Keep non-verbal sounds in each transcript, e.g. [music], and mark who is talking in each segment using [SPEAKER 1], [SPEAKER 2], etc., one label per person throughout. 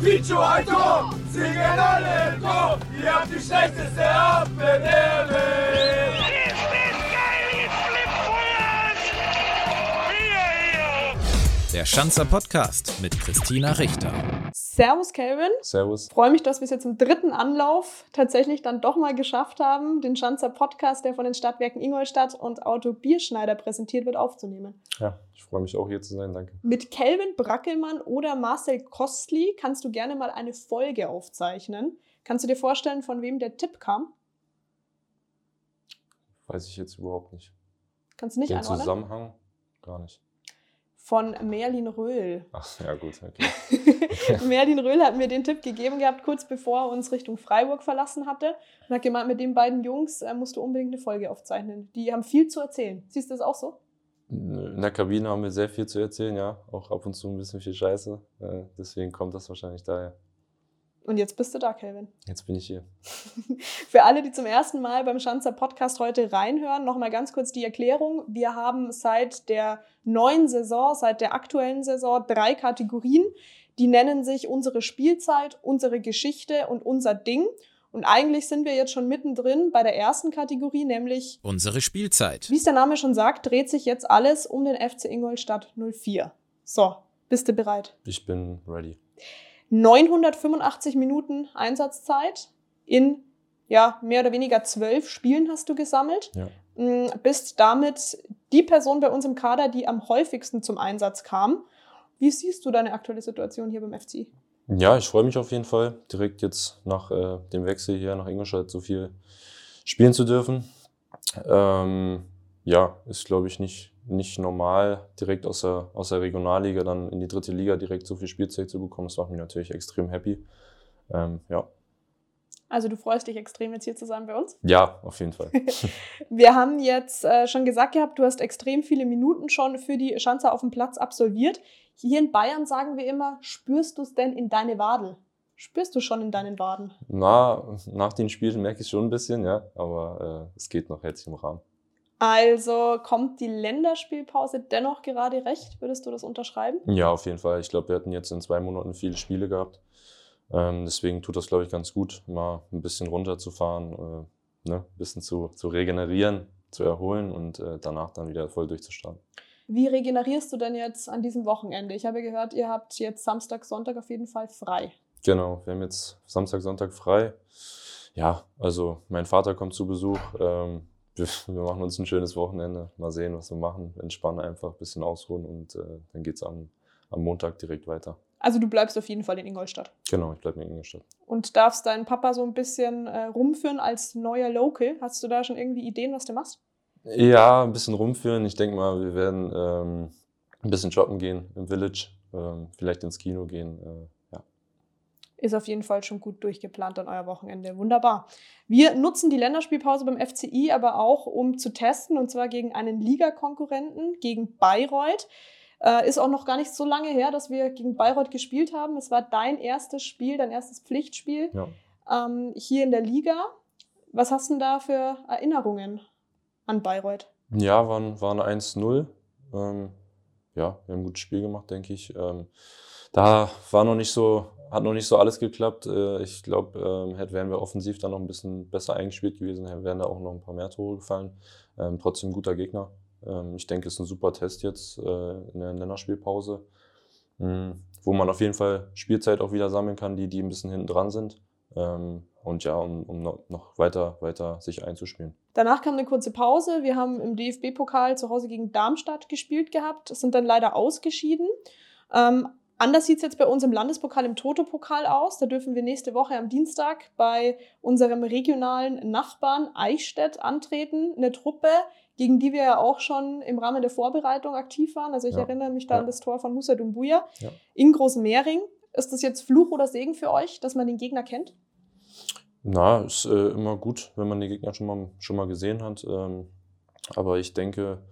[SPEAKER 1] der Vicio ein Tor, singen alle im Chor, ihr habt die schlechteste Abwehr
[SPEAKER 2] Der Schanzer Podcast mit Christina Richter.
[SPEAKER 3] Servus, Kelvin.
[SPEAKER 4] Servus.
[SPEAKER 3] Freue mich, dass wir es jetzt im dritten Anlauf tatsächlich dann doch mal geschafft haben, den Schanzer Podcast, der von den Stadtwerken Ingolstadt und Auto Bierschneider präsentiert wird, aufzunehmen.
[SPEAKER 4] Ja, ich freue mich auch hier zu sein, danke.
[SPEAKER 3] Mit Kelvin Brackelmann oder Marcel Kostli kannst du gerne mal eine Folge aufzeichnen. Kannst du dir vorstellen, von wem der Tipp kam?
[SPEAKER 4] Weiß ich jetzt überhaupt nicht.
[SPEAKER 3] Kannst du nicht
[SPEAKER 4] Den
[SPEAKER 3] einordnen?
[SPEAKER 4] Zusammenhang? Gar nicht.
[SPEAKER 3] Von Merlin Röhl.
[SPEAKER 4] Ach, ja gut, okay. [laughs]
[SPEAKER 3] Merlin Röhl hat mir den Tipp gegeben gehabt, kurz bevor er uns Richtung Freiburg verlassen hatte. Und hat gemeint, mit den beiden Jungs äh, musst du unbedingt eine Folge aufzeichnen. Die haben viel zu erzählen. Siehst du das auch so?
[SPEAKER 4] In der Kabine haben wir sehr viel zu erzählen, ja. Auch ab und zu ein bisschen viel Scheiße. Äh, deswegen kommt das wahrscheinlich daher.
[SPEAKER 3] Und jetzt bist du da, Kelvin.
[SPEAKER 4] Jetzt bin ich hier. [laughs]
[SPEAKER 3] Für alle, die zum ersten Mal beim Schanzer Podcast heute reinhören, nochmal ganz kurz die Erklärung. Wir haben seit der neuen Saison, seit der aktuellen Saison drei Kategorien. Die nennen sich unsere Spielzeit, unsere Geschichte und unser Ding. Und eigentlich sind wir jetzt schon mittendrin bei der ersten Kategorie, nämlich,
[SPEAKER 2] Unsere Spielzeit.
[SPEAKER 3] wie es der Name schon sagt, dreht sich jetzt alles um den FC Ingolstadt 04. So, bist du bereit?
[SPEAKER 4] Ich bin ready.
[SPEAKER 3] 985 Minuten Einsatzzeit in ja, mehr oder weniger zwölf Spielen hast du gesammelt.
[SPEAKER 4] Ja.
[SPEAKER 3] Mm, Bist damit die Person bei uns im Kader, die am häufigsten zum Einsatz kam. Wie siehst du deine aktuelle Situation hier beim FC?
[SPEAKER 4] Ja, ich freue mich auf jeden Fall, direkt jetzt nach äh, dem Wechsel hier nach Ingolstadt so viel spielen zu dürfen. Ähm, ja, ist glaube ich nicht, nicht normal, direkt aus der, aus der Regionalliga dann in die dritte Liga direkt so viel Spielzeit zu bekommen. Das macht mich natürlich extrem happy. Ähm, ja.
[SPEAKER 3] Also du freust dich extrem, jetzt hier zu sein bei uns.
[SPEAKER 4] ja, auf jeden Fall. [laughs] [laughs]
[SPEAKER 3] Wir haben jetzt äh, schon gesagt gehabt, du hast extrem viele Minuten schon für die Schanzer auf dem Platz absolviert. Hier in Bayern sagen wir immer, spürst du es denn in deine Wadel? Spürst du schon in deinen Waden?
[SPEAKER 4] Na, nach den Spielen merke ich schon ein bisschen, ja, aber äh, es geht noch jetzt im Rahmen.
[SPEAKER 3] Also kommt die Länderspielpause dennoch gerade recht? Würdest du das unterschreiben?
[SPEAKER 4] Ja, auf jeden Fall. Ich glaube, wir hatten jetzt in zwei Monaten viele Spiele gehabt. Ähm, deswegen tut das, glaube ich, ganz gut, mal ein bisschen runterzufahren, äh, ne, ein bisschen zu, zu regenerieren, zu erholen und äh, danach dann wieder voll durchzustarten.
[SPEAKER 3] Wie regenerierst du denn jetzt an diesem Wochenende? Ich habe gehört, ihr habt jetzt Samstag, Sonntag auf jeden Fall frei.
[SPEAKER 4] Genau, wir haben jetzt Samstag, Sonntag frei. Ja, also mein Vater kommt zu Besuch. Ähm, wir, wir machen uns ein schönes Wochenende. Mal sehen, was wir machen. Entspannen einfach, ein bisschen ausruhen und äh, dann geht es am, am Montag direkt weiter.
[SPEAKER 3] Also du bleibst auf jeden Fall in Ingolstadt
[SPEAKER 4] Genau, ich bleibe in Ingolstadt.
[SPEAKER 3] und darfst deinen Papa so ein bisschen äh, rumführen als neuer Local. Hast du da schon irgendwie Ideen, was du machst?
[SPEAKER 4] Ja, ein bisschen rumführen. Ich denke mal, wir werden ähm, ein bisschen shoppen gehen im Village, ähm, vielleicht ins Kino gehen. Äh.
[SPEAKER 3] Ist auf jeden Fall schon gut durchgeplant an euer Wochenende. Wunderbar. Wir nutzen die Länderspielpause beim FCI aber auch, um zu testen, und zwar gegen einen Ligakonkurrenten, gegen Bayreuth. Äh, ist auch noch gar nicht so lange her, dass wir gegen Bayreuth gespielt haben. Es war dein erstes Spiel, dein erstes Pflichtspiel
[SPEAKER 4] Ja.
[SPEAKER 3] ähm, hier in der Liga. Was hast du denn da für Erinnerungen an Bayreuth?
[SPEAKER 4] Ja, waren, waren 1-0. Ähm, ja, wir haben ein gutes Spiel gemacht, denke ich. Ähm, da war noch nicht so, hat noch nicht so alles geklappt. Äh, ich glaube, ähm, wären wir offensiv dann noch ein bisschen besser eingespielt gewesen, wären da auch noch ein paar mehr Tore gefallen. Ähm, trotzdem guter Gegner. Ähm, ich denke, es ist ein super Test jetzt äh, in der Länderspielpause, mh, wo man auf jeden Fall Spielzeit auch wieder sammeln kann, die, die ein bisschen hinten dran sind. Und ja, um, um noch, weiter, weiter sich einzuspielen.
[SPEAKER 3] Danach kam eine kurze Pause. Wir haben im DFB-Pokal zu Hause gegen Darmstadt gespielt gehabt, sind dann leider ausgeschieden. Anders sieht es jetzt bei uns im Landespokal, im Toto-Pokal aus. Da dürfen wir nächste Woche am Dienstag bei unserem regionalen Nachbarn Eichstätt antreten. Eine Truppe, gegen die wir ja auch schon im Rahmen der Vorbereitung aktiv waren. Also ich
[SPEAKER 4] Ja.
[SPEAKER 3] erinnere mich da
[SPEAKER 4] Ja.
[SPEAKER 3] an das Tor von Musa Dumbuya
[SPEAKER 4] Ja.
[SPEAKER 3] in Großmehring. Ist das jetzt Fluch oder Segen für euch, dass man den Gegner kennt?
[SPEAKER 4] Na, ist äh, immer gut, wenn man die Gegner schon mal, schon mal gesehen hat. Ähm, aber ich denke,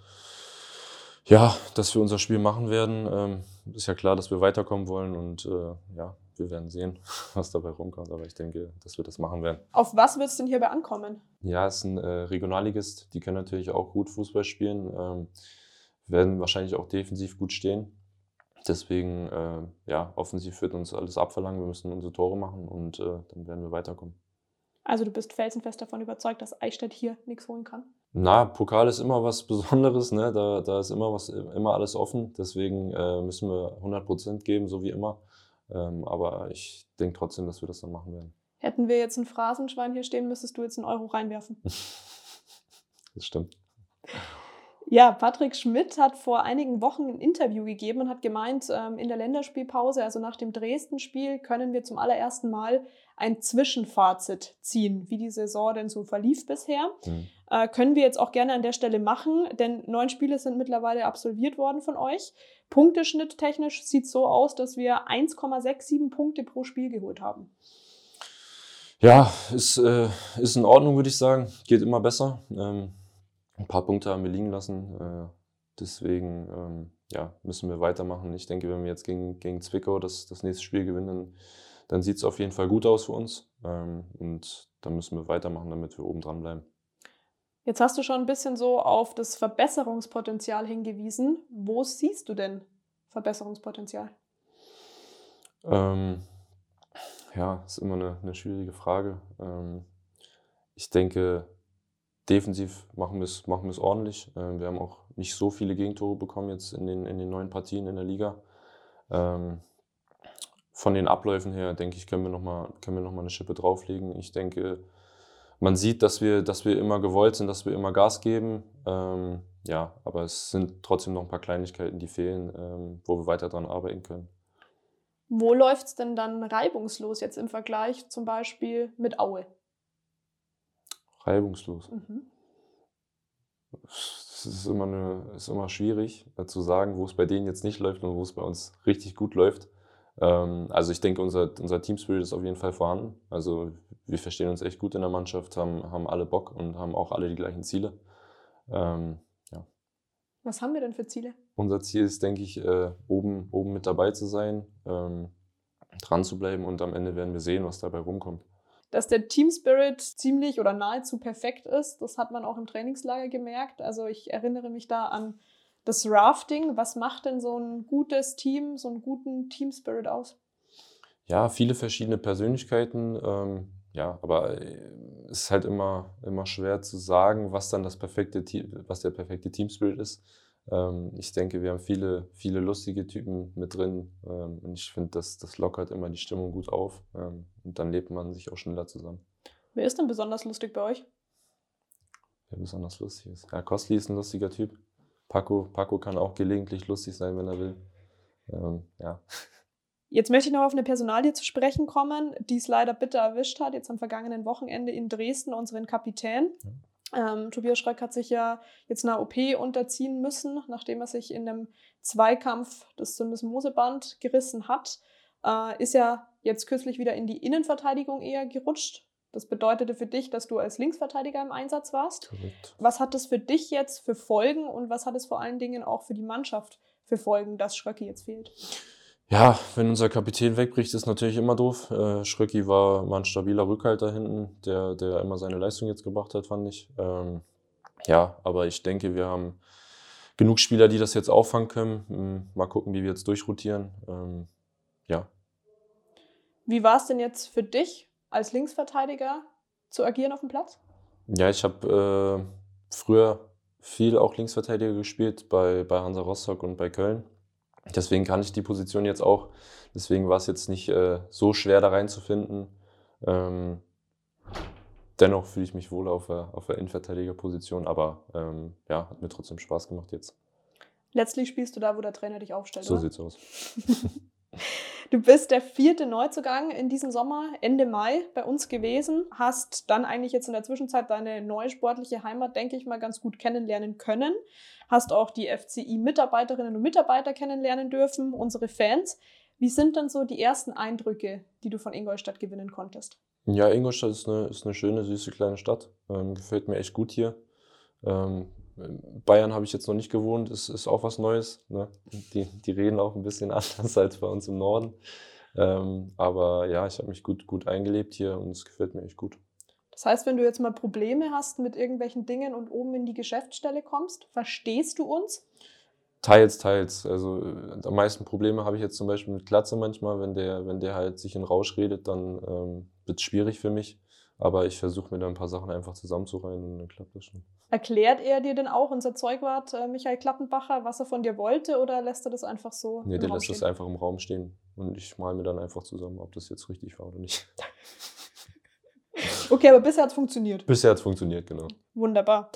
[SPEAKER 4] ja, dass wir unser Spiel machen werden. Ähm, ist ja klar, dass wir weiterkommen wollen und äh, ja, wir werden sehen, [laughs] was dabei rumkommt. Aber ich denke, dass wir das machen werden.
[SPEAKER 3] Auf was wird es denn hierbei ankommen?
[SPEAKER 4] Ja, es ist ein äh, Regionalligist. Die können natürlich auch gut Fußball spielen, ähm, werden wahrscheinlich auch defensiv gut stehen. Deswegen, äh, ja, offensiv wird uns alles abverlangen. Wir müssen unsere Tore machen und äh, dann werden wir weiterkommen.
[SPEAKER 3] Also du bist felsenfest davon überzeugt, dass Eichstätt hier nichts holen kann?
[SPEAKER 4] Na, Pokal ist immer was Besonderes, ne? da, da ist immer, was, immer alles offen. Deswegen äh, müssen wir 100% geben, so wie immer. Ähm, aber ich denke trotzdem, dass wir das dann machen werden.
[SPEAKER 3] Hätten wir jetzt ein Phrasenschwein hier stehen, müsstest du jetzt einen Euro reinwerfen. [laughs]
[SPEAKER 4] das stimmt.
[SPEAKER 3] Ja, Patrick Schmidt hat vor einigen Wochen ein Interview gegeben und hat gemeint, ähm, in der Länderspielpause, also nach dem Dresden-Spiel, können wir zum allerersten Mal ein Zwischenfazit ziehen, wie die Saison denn so verlief bisher. Mhm. Äh, können wir jetzt auch gerne an der Stelle machen, denn neun Spiele sind mittlerweile absolviert worden von euch. Punkteschnitt technisch sieht es so aus, dass wir 1,67 Punkte pro Spiel geholt haben.
[SPEAKER 4] Ja, ist, äh, ist in Ordnung, würde ich sagen. Geht immer besser. Ähm ein paar Punkte haben wir liegen lassen. Äh, deswegen ähm, ja, müssen wir weitermachen. Ich denke, wenn wir jetzt gegen, gegen Zwickau das, das nächste Spiel gewinnen, dann, dann sieht es auf jeden Fall gut aus für uns. Ähm, und dann müssen wir weitermachen, damit wir oben dran bleiben.
[SPEAKER 3] Jetzt hast du schon ein bisschen so auf das Verbesserungspotenzial hingewiesen. Wo siehst du denn Verbesserungspotenzial?
[SPEAKER 4] Ähm, ja, ist immer eine, eine schwierige Frage. Ähm, ich denke, defensiv machen wir es machen ordentlich. Ähm, wir haben auch nicht so viele Gegentore bekommen jetzt in den, in den neuen Partien in der Liga. Ähm, von den Abläufen her, denke ich, können wir nochmal noch eine Schippe drauflegen. Ich denke, man sieht, dass wir, dass wir immer gewollt sind, dass wir immer Gas geben. Ähm, ja, aber es sind trotzdem noch ein paar Kleinigkeiten, die fehlen, ähm, wo wir weiter dran arbeiten können.
[SPEAKER 3] Wo läuft es denn dann reibungslos jetzt im Vergleich zum Beispiel mit Aue?
[SPEAKER 4] Reibungslos. Mhm. Es ist immer, eine, ist immer schwierig äh, zu sagen, wo es bei denen jetzt nicht läuft und wo es bei uns richtig gut läuft. Ähm, also ich denke, unser, unser Teamspirit ist auf jeden Fall vorhanden. Also wir verstehen uns echt gut in der Mannschaft, haben, haben alle Bock und haben auch alle die gleichen Ziele. Ähm, ja.
[SPEAKER 3] Was haben wir denn für Ziele?
[SPEAKER 4] Unser Ziel ist, denke ich, äh, oben, oben mit dabei zu sein, ähm, dran zu bleiben und am Ende werden wir sehen, was dabei rumkommt
[SPEAKER 3] dass der Team Spirit ziemlich oder nahezu perfekt ist. Das hat man auch im Trainingslager gemerkt. Also ich erinnere mich da an das Rafting. Was macht denn so ein gutes Team, so einen guten Team Spirit aus?
[SPEAKER 4] Ja, viele verschiedene Persönlichkeiten. Ähm, ja, aber äh, es ist halt immer, immer schwer zu sagen, was dann das perfekte Team, was der perfekte Team Spirit ist. Ähm, ich denke, wir haben viele, viele lustige Typen mit drin ähm, und ich finde, das, das lockert immer die Stimmung gut auf ähm, und dann lebt man sich auch schneller zusammen.
[SPEAKER 3] Wer ist denn besonders lustig bei euch?
[SPEAKER 4] Wer besonders lustig ist? Ja, Kostli ist ein lustiger Typ. Paco, Paco kann auch gelegentlich lustig sein, wenn er will. Ähm, ja.
[SPEAKER 3] Jetzt möchte ich noch auf eine Personalie zu sprechen kommen, die es leider bitter erwischt hat, jetzt am vergangenen Wochenende in Dresden, unseren Kapitän. Ja. Ähm, Tobias Schröck hat sich ja jetzt einer OP unterziehen müssen, nachdem er sich in einem Zweikampf das Syndesmoseband gerissen hat. Äh, ist ja jetzt kürzlich wieder in die Innenverteidigung eher gerutscht. Das bedeutete für dich, dass du als Linksverteidiger im Einsatz warst. Korrekt. Was hat das für dich jetzt für Folgen und was hat es vor allen Dingen auch für die Mannschaft für Folgen, dass Schröcki jetzt fehlt?
[SPEAKER 4] Ja, wenn unser Kapitän wegbricht, ist natürlich immer doof. Äh, Schröcki war mal ein stabiler Rückhalter hinten, der, der immer seine Leistung jetzt gebracht hat, fand ich. Ähm, ja, aber ich denke, wir haben genug Spieler, die das jetzt auffangen können. Hm, mal gucken, wie wir jetzt durchrotieren. Ähm, ja.
[SPEAKER 3] Wie war es denn jetzt für dich als Linksverteidiger zu agieren auf dem Platz?
[SPEAKER 4] Ja, ich habe äh, früher viel auch Linksverteidiger gespielt bei, bei Hansa Rostock und bei Köln. Deswegen kann ich die Position jetzt auch. Deswegen war es jetzt nicht äh, so schwer da reinzufinden. Ähm, dennoch fühle ich mich wohl auf der, auf der Innenverteidigerposition, aber ähm, ja, hat mir trotzdem Spaß gemacht jetzt.
[SPEAKER 3] Letztlich spielst du da, wo der Trainer dich aufstellt.
[SPEAKER 4] So
[SPEAKER 3] oder?
[SPEAKER 4] sieht's aus. [laughs]
[SPEAKER 3] Du bist der vierte Neuzugang in diesem Sommer, Ende Mai, bei uns gewesen. Hast dann eigentlich jetzt in der Zwischenzeit deine neue sportliche Heimat, denke ich mal, ganz gut kennenlernen können. Hast auch die FCI-Mitarbeiterinnen und Mitarbeiter kennenlernen dürfen, unsere Fans. Wie sind denn so die ersten Eindrücke, die du von Ingolstadt gewinnen konntest?
[SPEAKER 4] Ja, Ingolstadt ist eine, ist eine schöne, süße kleine Stadt. Ähm, gefällt mir echt gut hier. Ähm, Bayern habe ich jetzt noch nicht gewohnt, ist, ist auch was Neues. Ne? Die, die reden auch ein bisschen [laughs] anders als bei uns im Norden. Ähm, aber ja, ich habe mich gut, gut eingelebt hier und es gefällt mir echt gut.
[SPEAKER 3] Das heißt, wenn du jetzt mal Probleme hast mit irgendwelchen Dingen und oben in die Geschäftsstelle kommst, verstehst du uns?
[SPEAKER 4] Teils, teils. Also äh, am meisten Probleme habe ich jetzt zum Beispiel mit Glatze manchmal, wenn der, wenn der halt sich in Rausch redet, dann ähm, wird es schwierig für mich. Aber ich versuche mir da ein paar Sachen einfach zusammenzureihen und dann klappt das schon.
[SPEAKER 3] Erklärt er dir denn auch, unser Zeugwart äh, Michael Klappenbacher, was er von dir wollte oder lässt er das einfach so?
[SPEAKER 4] Nee, der
[SPEAKER 3] Raum
[SPEAKER 4] lässt
[SPEAKER 3] stehen?
[SPEAKER 4] das einfach im Raum stehen. Und ich mal mir dann einfach zusammen, ob das jetzt richtig war oder nicht. [laughs]
[SPEAKER 3] Okay, aber bisher hat es funktioniert.
[SPEAKER 4] Bisher hat es funktioniert, genau.
[SPEAKER 3] Wunderbar.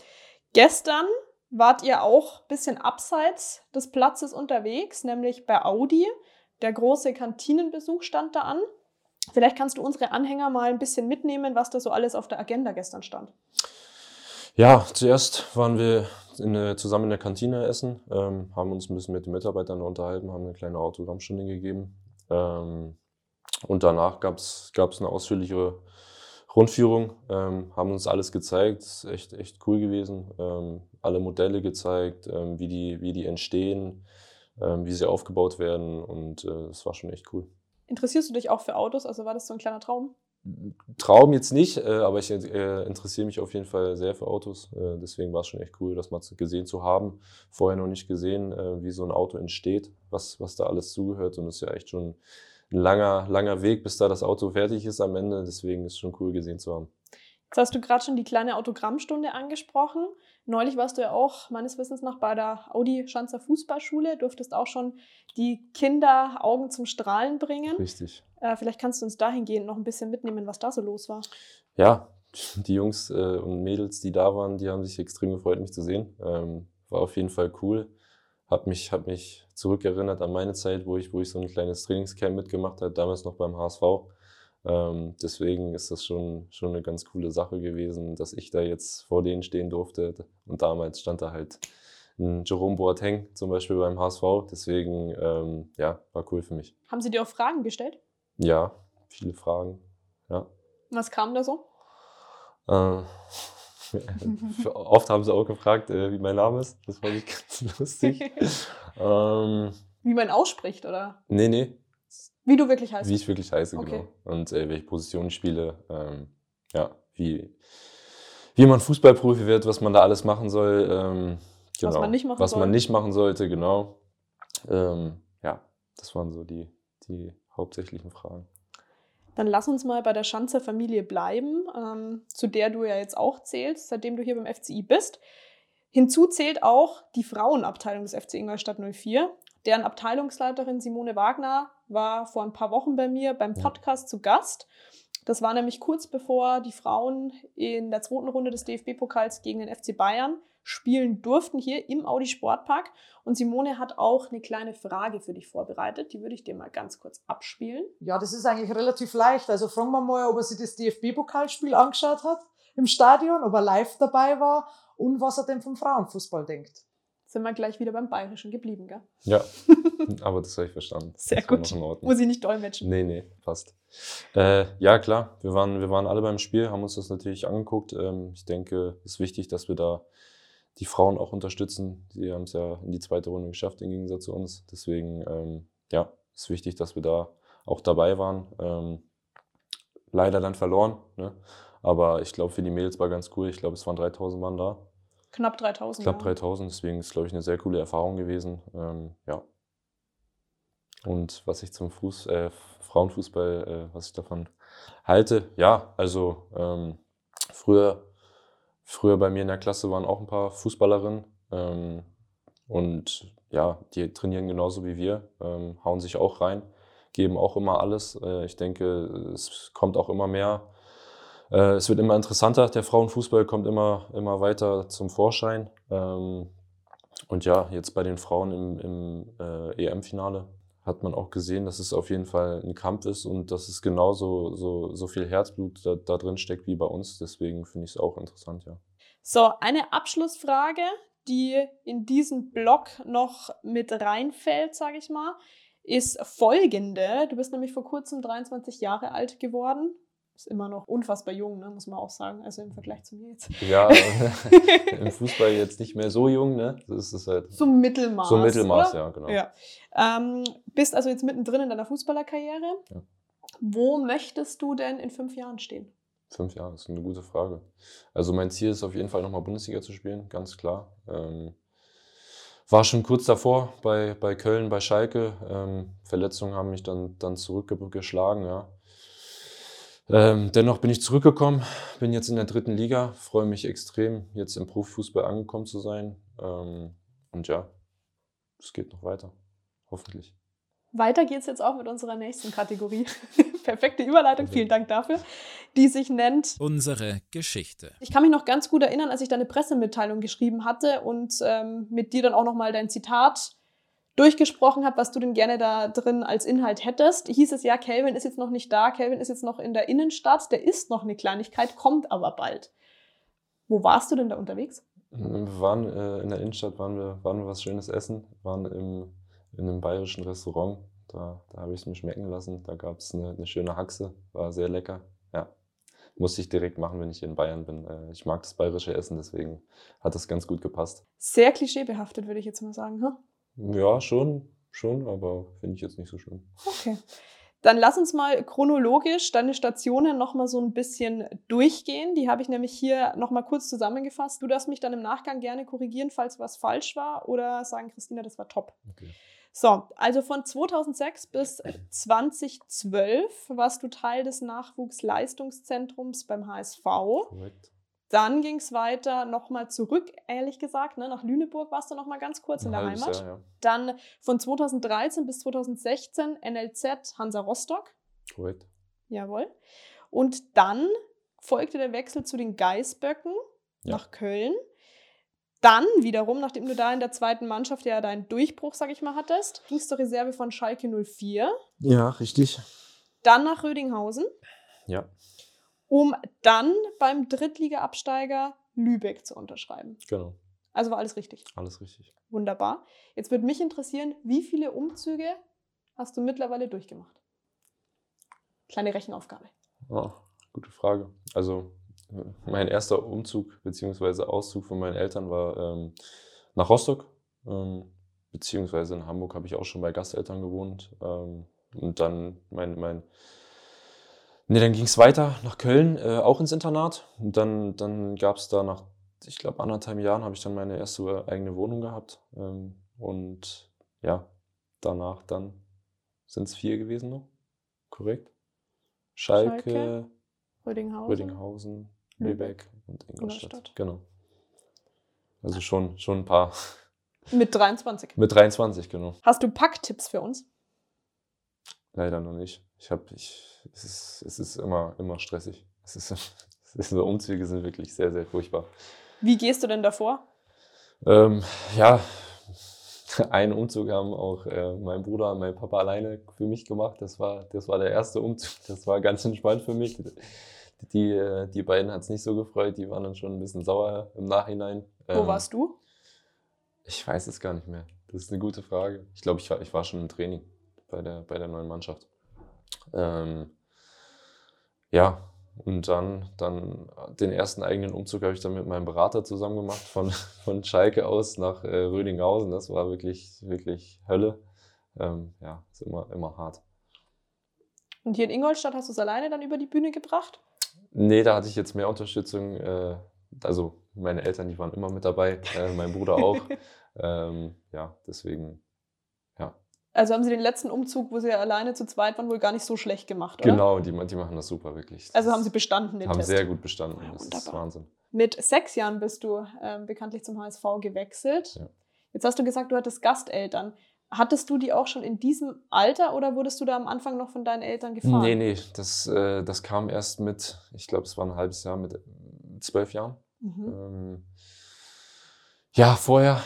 [SPEAKER 3] Gestern wart ihr auch ein bisschen abseits des Platzes unterwegs, nämlich bei Audi. Der große Kantinenbesuch stand da an. Vielleicht kannst du unsere Anhänger mal ein bisschen mitnehmen, was da so alles auf der Agenda gestern stand.
[SPEAKER 4] Ja, zuerst waren wir in zusammen in der Kantine essen, ähm, haben uns ein bisschen mit den Mitarbeitern unterhalten, haben eine kleine Autogrammstunde gegeben. Ähm, und danach gab es eine ausführliche Rundführung, ähm, haben uns alles gezeigt, ist echt, echt cool gewesen. Ähm, alle Modelle gezeigt, ähm, wie, die, wie die entstehen, ähm, wie sie aufgebaut werden und äh, das war schon echt cool.
[SPEAKER 3] Interessierst du dich auch für Autos? Also war das so ein kleiner Traum?
[SPEAKER 4] Traum jetzt nicht, äh, aber ich äh, interessiere mich auf jeden Fall sehr für Autos. Äh, deswegen war es schon echt cool, das mal gesehen zu haben. Vorher noch nicht gesehen, wie so ein Auto entsteht, was, was da alles zugehört. Und es ist ja echt schon ein langer, langer Weg, bis da das Auto fertig ist am Ende. Deswegen ist es schon cool gesehen zu haben.
[SPEAKER 3] Jetzt hast du gerade schon die kleine Autogrammstunde angesprochen. Neulich warst du ja auch meines Wissens nach bei der Audi Schanzer Fußballschule, durftest auch schon die Kinder Augen zum Strahlen bringen.
[SPEAKER 4] Richtig.
[SPEAKER 3] Äh, vielleicht kannst du uns dahingehend noch ein bisschen mitnehmen, was da so los war.
[SPEAKER 4] Ja, die Jungs äh, und Mädels, die da waren, die haben sich extrem gefreut, mich zu sehen. Ähm, war auf jeden Fall cool. Hab mich, hab mich zurückerinnert an meine Zeit, wo ich, wo ich so ein kleines Trainingscamp mitgemacht habe, damals noch beim HSV. Ähm, deswegen ist das schon, schon eine ganz coole Sache gewesen, dass ich da jetzt vor denen stehen durfte. Und damals stand da halt ein Jerome Boateng zum Beispiel beim HSV. Deswegen, ähm, ja, war cool für mich.
[SPEAKER 3] Haben sie dir auch Fragen gestellt?
[SPEAKER 4] Ja, viele Fragen. Ja.
[SPEAKER 3] Was kam da so? [laughs]
[SPEAKER 4] Äh, oft haben sie auch gefragt, äh, wie mein Name ist. Das fand ich [laughs] ganz lustig. [laughs] ähm,
[SPEAKER 3] Wie man ausspricht oder
[SPEAKER 4] nee, nee,
[SPEAKER 3] wie du wirklich heißt.
[SPEAKER 4] wie ich wirklich heiße,
[SPEAKER 3] Okay.
[SPEAKER 4] genau. Und äh, welche Position ich spiele. Ähm, ja, wie, wie man Fußballprofi wird, was man da alles machen soll. Ähm, genau.
[SPEAKER 3] Was man nicht machen
[SPEAKER 4] Was
[SPEAKER 3] soll.
[SPEAKER 4] man nicht machen sollte, genau. Ähm, ja, das waren so die, die hauptsächlichen Fragen.
[SPEAKER 3] Dann lass uns mal bei der Schanzer Familie bleiben, ähm, zu der du ja jetzt auch zählst, seitdem du hier beim FCI bist. Hinzu zählt auch die Frauenabteilung des FC Ingolstadt 04. Deren Abteilungsleiterin Simone Wagner war vor ein paar Wochen bei mir beim. Podcast zu Gast. Das war nämlich kurz bevor die Frauen in der zweiten Runde des DFB-Pokals gegen den FC Bayern spielen durften hier im Audi Sportpark. Und Simone hat auch eine kleine Frage für dich vorbereitet. Die würde ich dir mal ganz kurz abspielen.
[SPEAKER 5] Ja, das ist eigentlich relativ leicht. Also fragen wir mal, ob er sich das DFB-Pokalspiel angeschaut hat im Stadion, ob er live dabei war und was er denn vom Frauenfußball denkt.
[SPEAKER 3] Sind wir gleich wieder beim Bayerischen geblieben, gell?
[SPEAKER 4] Ja, [laughs] aber das habe ich verstanden.
[SPEAKER 3] Sehr gut. Muss ich nicht dolmetschen.
[SPEAKER 4] Nee, nee, passt. Äh, ja, klar, wir waren, wir waren alle beim Spiel, haben uns das natürlich angeguckt. Ähm, ich denke, es ist wichtig, dass wir da die Frauen auch unterstützen. Sie haben es ja in die zweite Runde geschafft, im Gegensatz zu uns. Deswegen, ähm, ja, ist wichtig, dass wir da auch dabei waren. Ähm, leider dann verloren, ne? aber ich glaube, für die Mädels war ganz cool. Ich glaube, es waren 3000 Mann da.
[SPEAKER 3] Knapp 3000.
[SPEAKER 4] Knapp
[SPEAKER 3] ja.
[SPEAKER 4] 3000, deswegen ist, glaube ich, eine sehr coole Erfahrung gewesen. Ähm, ja. Und was ich zum Fuß, äh, Frauenfußball, äh, was ich davon halte, ja, also ähm, früher, früher bei mir in der Klasse waren auch ein paar Fußballerinnen ähm, und ja, die trainieren genauso wie wir, ähm, hauen sich auch rein, geben auch immer alles. Äh, ich denke, es kommt auch immer mehr. Äh, es wird immer interessanter, der Frauenfußball kommt immer, immer weiter zum Vorschein. Ähm, und ja, jetzt bei den Frauen im, im äh, EM-Finale hat man auch gesehen, dass es auf jeden Fall ein Kampf ist und dass es genauso so, so viel Herzblut da, da drin steckt wie bei uns. Deswegen finde ich es auch interessant, ja.
[SPEAKER 3] So, eine Abschlussfrage, die in diesen Blog noch mit reinfällt, sage ich mal, ist folgende. Du bist nämlich vor kurzem 23 Jahre alt geworden. Ist immer noch unfassbar jung, ne, muss man auch sagen, also im Vergleich zu mir jetzt.
[SPEAKER 4] Ja, [laughs] [laughs] im Fußball jetzt nicht mehr so jung, ne? Das ist halt
[SPEAKER 3] So Mittelmaß.
[SPEAKER 4] so Mittelmaß,
[SPEAKER 3] oder?
[SPEAKER 4] ja, genau.
[SPEAKER 3] Ja. Ähm, bist also jetzt mittendrin in deiner Fußballerkarriere.
[SPEAKER 4] Ja.
[SPEAKER 3] Wo möchtest du denn in fünf Jahren stehen?
[SPEAKER 4] Fünf Jahre, das ist eine gute Frage. Also mein Ziel ist auf jeden Fall nochmal Bundesliga zu spielen, ganz klar. Ähm, war schon kurz davor bei, bei Köln, bei Schalke. Ähm, Verletzungen haben mich dann, dann zurückgeschlagen, ja. Ähm, dennoch bin ich zurückgekommen, bin jetzt in der dritten Liga, freue mich extrem, jetzt im Profifußball angekommen zu sein. Ähm, und ja, es geht noch weiter, hoffentlich.
[SPEAKER 3] Weiter geht's jetzt auch mit unserer nächsten Kategorie. [laughs] Perfekte Überleitung, vielen Dank dafür. Die sich nennt
[SPEAKER 2] Unsere Geschichte.
[SPEAKER 3] Ich kann mich noch ganz gut erinnern, als ich deine Pressemitteilung geschrieben hatte und ähm, mit dir dann auch nochmal dein Zitat durchgesprochen habe, was du denn gerne da drin als Inhalt hättest. Hieß es ja, Kelvin ist jetzt noch nicht da, Kelvin ist jetzt noch in der Innenstadt, der ist noch eine Kleinigkeit, kommt aber bald. Wo warst du denn da unterwegs?
[SPEAKER 4] Wir waren äh, in der Innenstadt, waren wir, waren wir was Schönes essen, waren im in einem bayerischen Restaurant. Da, da habe ich es mir schmecken lassen. Da gab es eine, eine, schöne Haxe, war sehr lecker. Ja, musste ich direkt machen, wenn ich hier in Bayern bin. Äh, ich mag das bayerische Essen, deswegen hat das ganz gut gepasst.
[SPEAKER 3] Sehr klischeebehaftet, würde ich jetzt mal sagen. Hm?
[SPEAKER 4] Ja, schon, schon, aber finde ich jetzt nicht so schlimm.
[SPEAKER 3] Okay. Dann lass uns mal chronologisch deine Stationen nochmal so ein bisschen durchgehen. Die habe ich nämlich hier nochmal kurz zusammengefasst. Du darfst mich dann im Nachgang gerne korrigieren, falls was falsch war oder sagen, Christina, das war top. Okay. So, also von 2006 bis 2012 warst du Teil des Nachwuchsleistungszentrums beim HSV. Korrekt. Dann ging es weiter nochmal zurück, ehrlich gesagt, ne, nach Lüneburg warst du nochmal ganz kurz in der Heimat. Jahr, ja. Dann von 2013 bis 2016 NLZ Hansa Rostock.
[SPEAKER 4] Korrekt.
[SPEAKER 3] Jawohl. Und dann folgte der Wechsel zu den Geißböcken ja. nach Köln. Dann wiederum, nachdem du da in der zweiten Mannschaft ja deinen Durchbruch, sag ich mal, hattest, ging es zur Reserve von Schalke 04.
[SPEAKER 4] Ja, richtig.
[SPEAKER 3] Dann nach Rödinghausen.
[SPEAKER 4] Ja.
[SPEAKER 3] Um dann beim Drittliga-Absteiger Lübeck zu unterschreiben.
[SPEAKER 4] Genau.
[SPEAKER 3] Also war alles richtig.
[SPEAKER 4] Alles richtig.
[SPEAKER 3] Wunderbar. Jetzt würde mich interessieren, wie viele Umzüge hast du mittlerweile durchgemacht? Kleine Rechenaufgabe.
[SPEAKER 4] Oh, gute Frage. Also mein erster Umzug bzw. Auszug von meinen Eltern war ähm, nach Rostock. Ähm, beziehungsweise in Hamburg habe ich auch schon bei Gasteltern gewohnt. Ähm, und dann mein, mein nee, dann ging es weiter nach Köln, äh, auch ins Internat. Und dann, dann gab es da nach, ich glaube, anderthalb Jahren habe ich dann meine erste eigene Wohnung gehabt. Ähm, und ja, danach dann sind es vier gewesen noch. Korrekt? Schalke, Schalke
[SPEAKER 3] Rödinghausen,
[SPEAKER 4] Rödinghausen Lübeck und Ingolstadt. Ingolstadt. Genau. Also schon, schon ein paar.
[SPEAKER 3] Mit 23.
[SPEAKER 4] Mit 23, genau.
[SPEAKER 3] Hast du Packtipps für uns?
[SPEAKER 4] Leider noch nicht. Ich habe, ich, es ist, es ist immer, immer stressig. Es ist, [laughs] es ist, so Umzüge sind wirklich sehr, sehr furchtbar.
[SPEAKER 3] Wie gehst du denn davor?
[SPEAKER 4] Ähm, ja, [laughs] einen Umzug haben auch äh, mein Bruder und mein Papa alleine für mich gemacht. Das war, das war der erste Umzug. [laughs] Das war ganz entspannt für mich. Die, die beiden hat es nicht so gefreut, die waren dann schon ein bisschen sauer im Nachhinein.
[SPEAKER 3] Wo ähm, warst du?
[SPEAKER 4] Ich weiß es gar nicht mehr. Das ist eine gute Frage. Ich glaube, ich war, ich war schon im Training bei der, bei der neuen Mannschaft. Ähm, ja, und dann, dann den ersten eigenen Umzug habe ich dann mit meinem Berater zusammen gemacht, von, [laughs] von Schalke aus nach äh, Rödinghausen. Das war wirklich, wirklich Hölle. Ähm, ja, ist immer, immer hart.
[SPEAKER 3] Und hier in Ingolstadt hast du es alleine dann über die Bühne gebracht?
[SPEAKER 4] Nee, da hatte ich jetzt mehr Unterstützung. Äh, also meine Eltern, die waren immer mit dabei, äh, mein Bruder auch. [laughs] ähm, ja, deswegen.
[SPEAKER 3] Also haben Sie den letzten Umzug, wo Sie alleine zu zweit waren, wohl gar nicht so schlecht gemacht, oder?
[SPEAKER 4] Genau, die, die machen das super, wirklich.
[SPEAKER 3] Also haben Sie bestanden den
[SPEAKER 4] haben
[SPEAKER 3] Test?
[SPEAKER 4] Haben sehr gut bestanden, ja, das ist Wahnsinn.
[SPEAKER 3] Mit sechs Jahren bist du ähm, bekanntlich zum HSV gewechselt. Ja. Jetzt hast du gesagt, du hattest Gasteltern. Hattest du die auch schon in diesem Alter oder wurdest du da am Anfang noch von deinen Eltern gefahren?
[SPEAKER 4] Nee, nee, das, äh, das kam erst mit, ich glaube, es war ein halbes Jahr, mit zwölf Jahren. Mhm. Ähm, ja, vorher,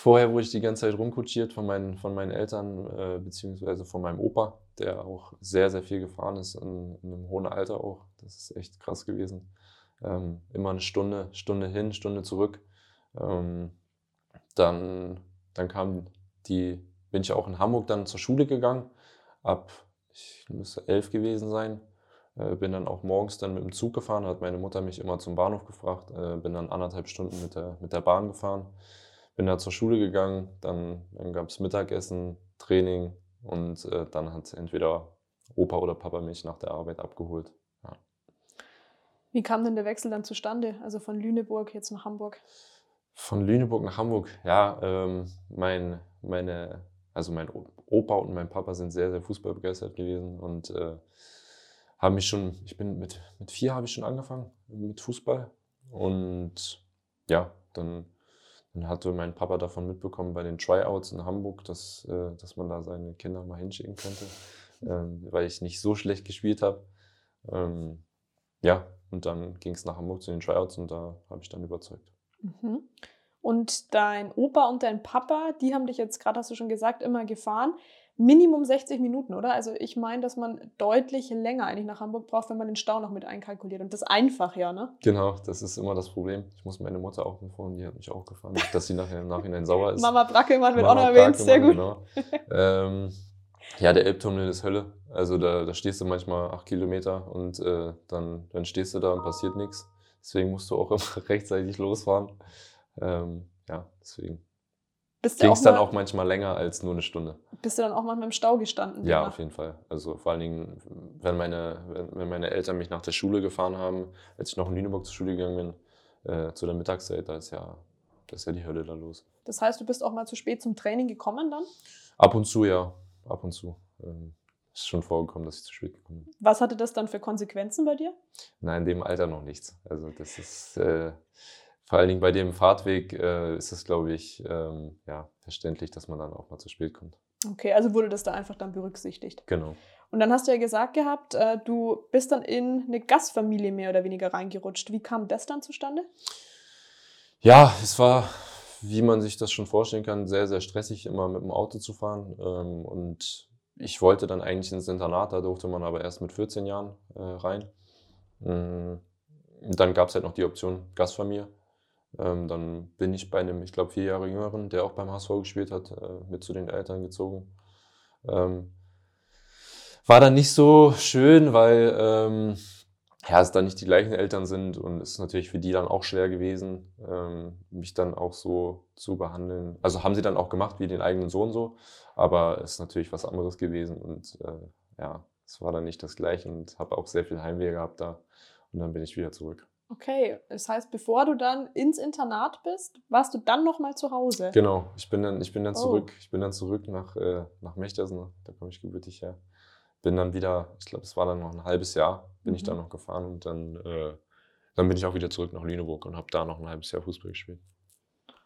[SPEAKER 4] vorher wurde ich die ganze Zeit rumkutschiert von meinen, von meinen Eltern, äh, beziehungsweise von meinem Opa, der auch sehr, sehr viel gefahren ist, in, in einem hohen Alter auch. Das ist echt krass gewesen. Ähm, immer eine Stunde, Stunde hin, Stunde zurück. Ähm, dann, dann kam die bin ich auch in Hamburg dann zur Schule gegangen. Ab, ich müsste elf gewesen sein. Äh, bin dann auch morgens dann mit dem Zug gefahren, hat meine Mutter mich immer zum Bahnhof gefragt. Äh, bin dann anderthalb Stunden mit der, mit der Bahn gefahren. Bin dann zur Schule gegangen, dann, dann gab es Mittagessen, Training und äh, dann hat entweder Opa oder Papa mich nach der Arbeit abgeholt. Ja.
[SPEAKER 3] Wie kam denn der Wechsel dann zustande, also von Lüneburg jetzt nach Hamburg?
[SPEAKER 4] Von Lüneburg nach Hamburg, ja, ähm, mein, meine, also mein Opa und mein Papa sind sehr, sehr fußballbegeistert gewesen und äh, haben mich schon, ich bin mit, mit vier habe ich schon angefangen mit Fußball und ja, dann, dann hatte mein Papa davon mitbekommen bei den Tryouts in Hamburg, dass, äh, dass man da seine Kinder mal hinschicken könnte, ähm, weil ich nicht so schlecht gespielt habe. Ähm, ja, und dann ging es nach Hamburg zu den Tryouts und da habe ich dann überzeugt.
[SPEAKER 3] Mhm. Und dein Opa und dein Papa, die haben dich jetzt gerade, hast du schon gesagt, immer gefahren. Minimum 60 Minuten, oder? Also ich meine, dass man deutlich länger eigentlich nach Hamburg braucht, wenn man den Stau noch mit einkalkuliert. Und das einfach, ja, ne?
[SPEAKER 4] Genau, das ist immer das Problem. Ich muss meine Mutter auch fahren, die hat mich auch gefahren, dass sie nachher im Nachhinein sauer ist.
[SPEAKER 3] Mama Brackelmann wird auch noch erwähnt, sehr gut.
[SPEAKER 4] Genau. ähm, ja, der Elbtunnel ist Hölle. Also da, da stehst du manchmal acht Kilometer und äh, dann, dann stehst du da und passiert nichts. Deswegen musst du auch [laughs] immer rechtzeitig losfahren. Ähm, ja, deswegen. Ging es dann auch manchmal länger als nur eine Stunde.
[SPEAKER 3] Bist du dann auch manchmal im Stau gestanden?
[SPEAKER 4] Ja, auf jeden Fall. Also vor allen Dingen, wenn meine, wenn, wenn meine Eltern mich nach der Schule gefahren haben, als ich noch in Lüneburg zur Schule gegangen bin, äh, zu der Mittagszeit, da ist ja, da ist ja die Hölle da los.
[SPEAKER 3] Das heißt, du bist auch mal zu spät zum Training gekommen dann?
[SPEAKER 4] Ab und zu, ja. Ab und zu. Ähm, ist schon vorgekommen, dass ich zu spät gekommen bin.
[SPEAKER 3] Was hatte das dann für Konsequenzen bei dir?
[SPEAKER 4] Nein, in dem Alter noch nichts. Also das ist äh, vor allen Dingen bei dem Fahrtweg äh, ist es, glaube ich, ähm, ja, verständlich, dass man dann auch mal zu spät kommt.
[SPEAKER 3] Okay, also wurde das da einfach dann berücksichtigt.
[SPEAKER 4] Genau.
[SPEAKER 3] Und dann hast du ja gesagt gehabt, äh, du bist dann in eine Gastfamilie mehr oder weniger reingerutscht. Wie kam das dann zustande?
[SPEAKER 4] Ja, es war, wie man sich das schon vorstellen kann, sehr, sehr stressig, immer mit dem Auto zu fahren. Ähm, und ich wollte dann eigentlich ins Internat, da durfte man aber erst mit 14 Jahren äh, rein. Mhm. Dann gab es halt noch die Option Gastfamilie. Ähm, dann bin ich bei einem, ich glaube, vier Jahre jüngeren, der auch beim HSV gespielt hat, äh, mit zu den Eltern gezogen. Ähm, war dann nicht so schön, weil ähm, ja, es dann nicht die gleichen Eltern sind und es ist natürlich für die dann auch schwer gewesen, ähm, mich dann auch so zu behandeln. Also haben sie dann auch gemacht wie den eigenen Sohn so, aber es ist natürlich was anderes gewesen und äh, ja, es war dann nicht das gleiche und habe auch sehr viel Heimweh gehabt da und dann bin ich wieder zurück.
[SPEAKER 3] Okay, das heißt, bevor du dann ins Internat bist, warst du dann noch mal zu Hause?
[SPEAKER 4] Genau, ich bin dann, ich bin dann oh. zurück, ich bin dann zurück nach, äh, nach Mechtersen, da komme ich gebürtig her. Bin dann wieder, ich glaube, es war dann noch ein halbes Jahr, bin mhm. ich dann noch gefahren und dann, äh, dann bin ich auch wieder zurück nach Lüneburg und habe da noch ein halbes Jahr Fußball gespielt.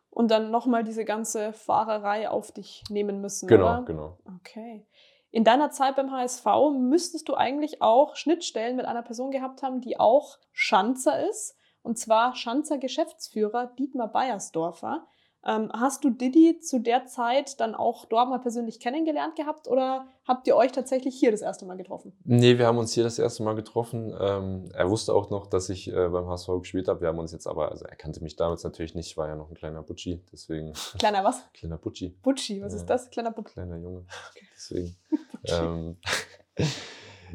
[SPEAKER 3] Und dann nochmal diese ganze Fahrerei auf dich nehmen müssen,
[SPEAKER 4] Genau,
[SPEAKER 3] oder?
[SPEAKER 4] genau.
[SPEAKER 3] Okay. In deiner Zeit beim HSV müsstest du eigentlich auch Schnittstellen mit einer Person gehabt haben, die auch Schanzer ist. Und zwar Schanzer Geschäftsführer Dietmar Beiersdorfer. Ähm, hast du Didi zu der Zeit dann auch dort mal persönlich kennengelernt gehabt oder habt ihr euch tatsächlich hier das erste Mal getroffen?
[SPEAKER 4] Nee, wir haben uns hier das erste Mal getroffen. Ähm, er wusste auch noch, dass ich äh, beim HSV gespielt habe. Wir haben uns jetzt aber, also er kannte mich damals natürlich nicht, war ja noch ein kleiner Butschi, deswegen. [laughs]
[SPEAKER 3] Kleiner was?
[SPEAKER 4] kleiner Butschi.
[SPEAKER 3] Butschi, was ja. ist das? Kleiner Butschi.
[SPEAKER 4] Kleiner Junge. [laughs] Okay. Deswegen. [laughs] ähm,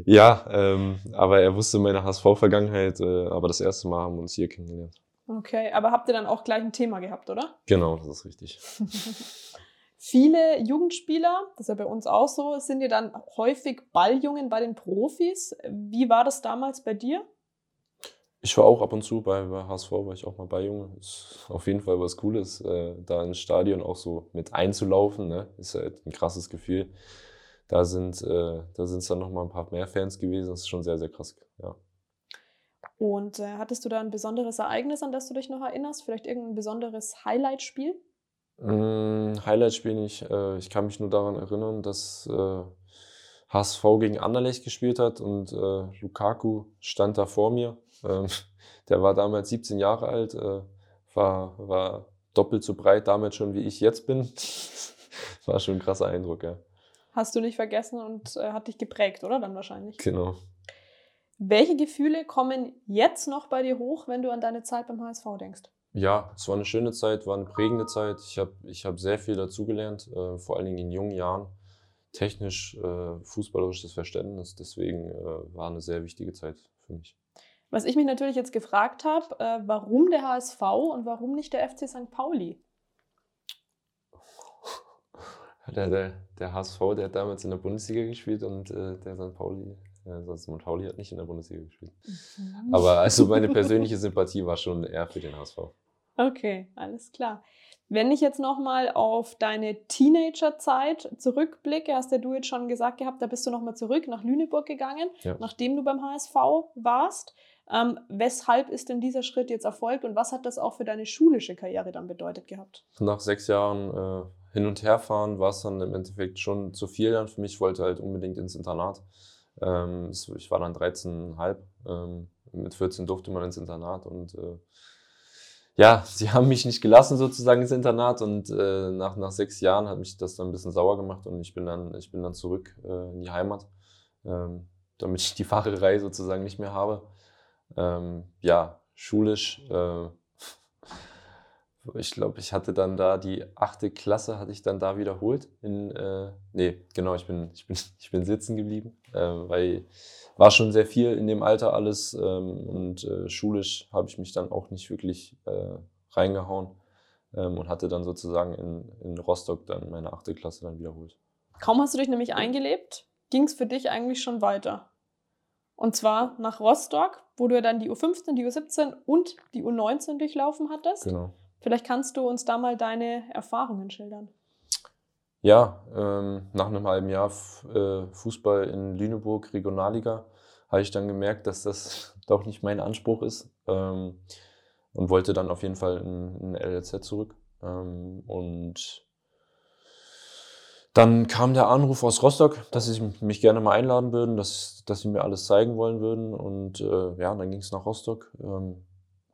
[SPEAKER 4] ja, ähm, aber er wusste meine HSV-Vergangenheit, äh, aber das erste Mal haben wir uns hier kennengelernt.
[SPEAKER 3] Okay, aber habt ihr dann auch gleich ein Thema gehabt, oder?
[SPEAKER 4] Genau, das ist richtig. [laughs]
[SPEAKER 3] Viele Jugendspieler, das ist ja bei uns auch so, sind ja dann häufig Balljungen bei den Profis. Wie war das damals bei dir?
[SPEAKER 4] Ich war auch ab und zu bei, bei HSV, war ich auch mal Balljunge. Ist auf jeden Fall was Cooles, äh, da ins Stadion auch so mit einzulaufen. Ne? Ist halt ein krasses Gefühl. Da sind äh, da es dann noch mal ein paar mehr Fans gewesen. Das ist schon sehr, sehr krass. Ja.
[SPEAKER 3] Und äh, hattest du da ein besonderes Ereignis, an das du dich noch erinnerst? Vielleicht irgendein besonderes Highlight-Spiel?
[SPEAKER 4] Mm, Highlight-Spiel nicht. Äh, ich kann mich nur daran erinnern, dass äh, HSV gegen Anderlecht gespielt hat und äh, Lukaku stand da vor mir. Ähm, [laughs] der war damals 17 Jahre alt, äh, war, war doppelt so breit damals schon, wie ich jetzt bin. [laughs] war schon ein krasser Eindruck, ja.
[SPEAKER 3] Hast du nicht vergessen und äh, hat dich geprägt, oder? Dann wahrscheinlich.
[SPEAKER 4] Genau.
[SPEAKER 3] Welche Gefühle kommen jetzt noch bei dir hoch, wenn du an deine Zeit beim HSV denkst?
[SPEAKER 4] Ja, es war eine schöne Zeit, war eine prägende Zeit. Ich habe ich hab sehr viel dazugelernt, äh, vor allen Dingen in jungen Jahren. Technisch, äh, fußballerisches Verständnis. Deswegen äh, war eine sehr wichtige Zeit für mich.
[SPEAKER 3] Was ich mich natürlich jetzt gefragt habe, äh, warum der HSV und warum nicht der FC St. Pauli? [laughs]
[SPEAKER 4] Der, der, der HSV, der hat damals in der Bundesliga gespielt und äh, der St. Pauli ja, sonst St. Pauli hat nicht in der Bundesliga gespielt. Mhm. Aber also meine [laughs] persönliche Sympathie war schon eher für den HSV.
[SPEAKER 3] Okay, alles klar. Wenn ich jetzt nochmal auf deine Teenagerzeit zurückblicke, hast ja du jetzt schon gesagt gehabt, da bist du nochmal zurück nach Lüneburg gegangen,
[SPEAKER 4] Ja.
[SPEAKER 3] nachdem du beim HSV warst. Ähm, weshalb ist denn dieser Schritt jetzt erfolgt und was hat das auch für deine schulische Karriere dann bedeutet gehabt?
[SPEAKER 4] Nach sechs Jahren äh, hin und her fahren war es dann im Endeffekt schon zu viel dann für mich. Ich wollte halt unbedingt ins Internat. Ähm, ich war dann 13,5. Ähm, mit 14 durfte man ins Internat und äh, ja, [laughs] sie haben mich nicht gelassen sozusagen ins Internat und äh, nach, nach sechs Jahren hat mich das dann ein bisschen sauer gemacht und ich bin dann, ich bin dann zurück äh, in die Heimat, ähm, damit ich die Fahrerei sozusagen nicht mehr habe. Ähm, ja, schulisch, äh, ich glaube, ich hatte dann da die achte Klasse, hatte ich dann da wiederholt. In, äh, nee, genau, ich bin, ich bin, [laughs] ich bin sitzen geblieben, äh, weil war schon sehr viel in dem Alter alles ähm, und äh, schulisch habe ich mich dann auch nicht wirklich äh, reingehauen ähm, und hatte dann sozusagen in, in Rostock dann meine achte Klasse dann wiederholt.
[SPEAKER 3] Kaum hast du dich nämlich eingelebt, ging es für dich eigentlich schon weiter. Und zwar nach Rostock, wo du ja dann die U15, die U17 und die U19 durchlaufen hattest.
[SPEAKER 4] Genau.
[SPEAKER 3] Vielleicht kannst du uns da mal deine Erfahrungen schildern.
[SPEAKER 4] Ja, ähm, nach einem halben Jahr äh, Fußball in Lüneburg, Regionalliga, habe ich dann gemerkt, dass das [laughs] doch nicht mein Anspruch ist ähm, und wollte dann auf jeden Fall in, in LLZ zurück. Ähm, und dann kam der Anruf aus Rostock, dass sie mich gerne mal einladen würden, dass, dass sie mir alles zeigen wollen würden. Und äh, ja, dann ging es nach Rostock, ähm,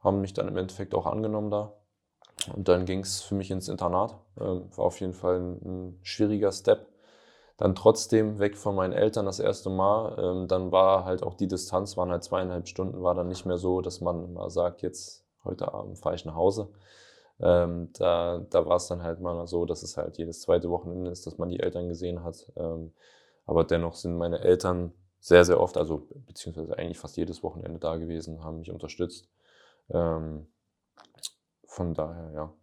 [SPEAKER 4] haben mich dann im Endeffekt auch angenommen da. Und dann ging es für mich ins Internat. Ähm, war auf jeden Fall ein, ein schwieriger Step. Dann trotzdem weg von meinen Eltern das erste Mal. Ähm, dann war halt auch die Distanz, waren halt zweieinhalb Stunden, war dann nicht mehr so, dass man mal sagt, jetzt heute Abend fahre ich nach Hause. Ähm, da da war es dann halt mal so, dass es halt jedes zweite Wochenende ist, dass man die Eltern gesehen hat. Ähm, aber dennoch sind meine Eltern sehr, sehr oft, also beziehungsweise eigentlich fast jedes Wochenende da gewesen, haben mich unterstützt. Ähm, von daher, ja.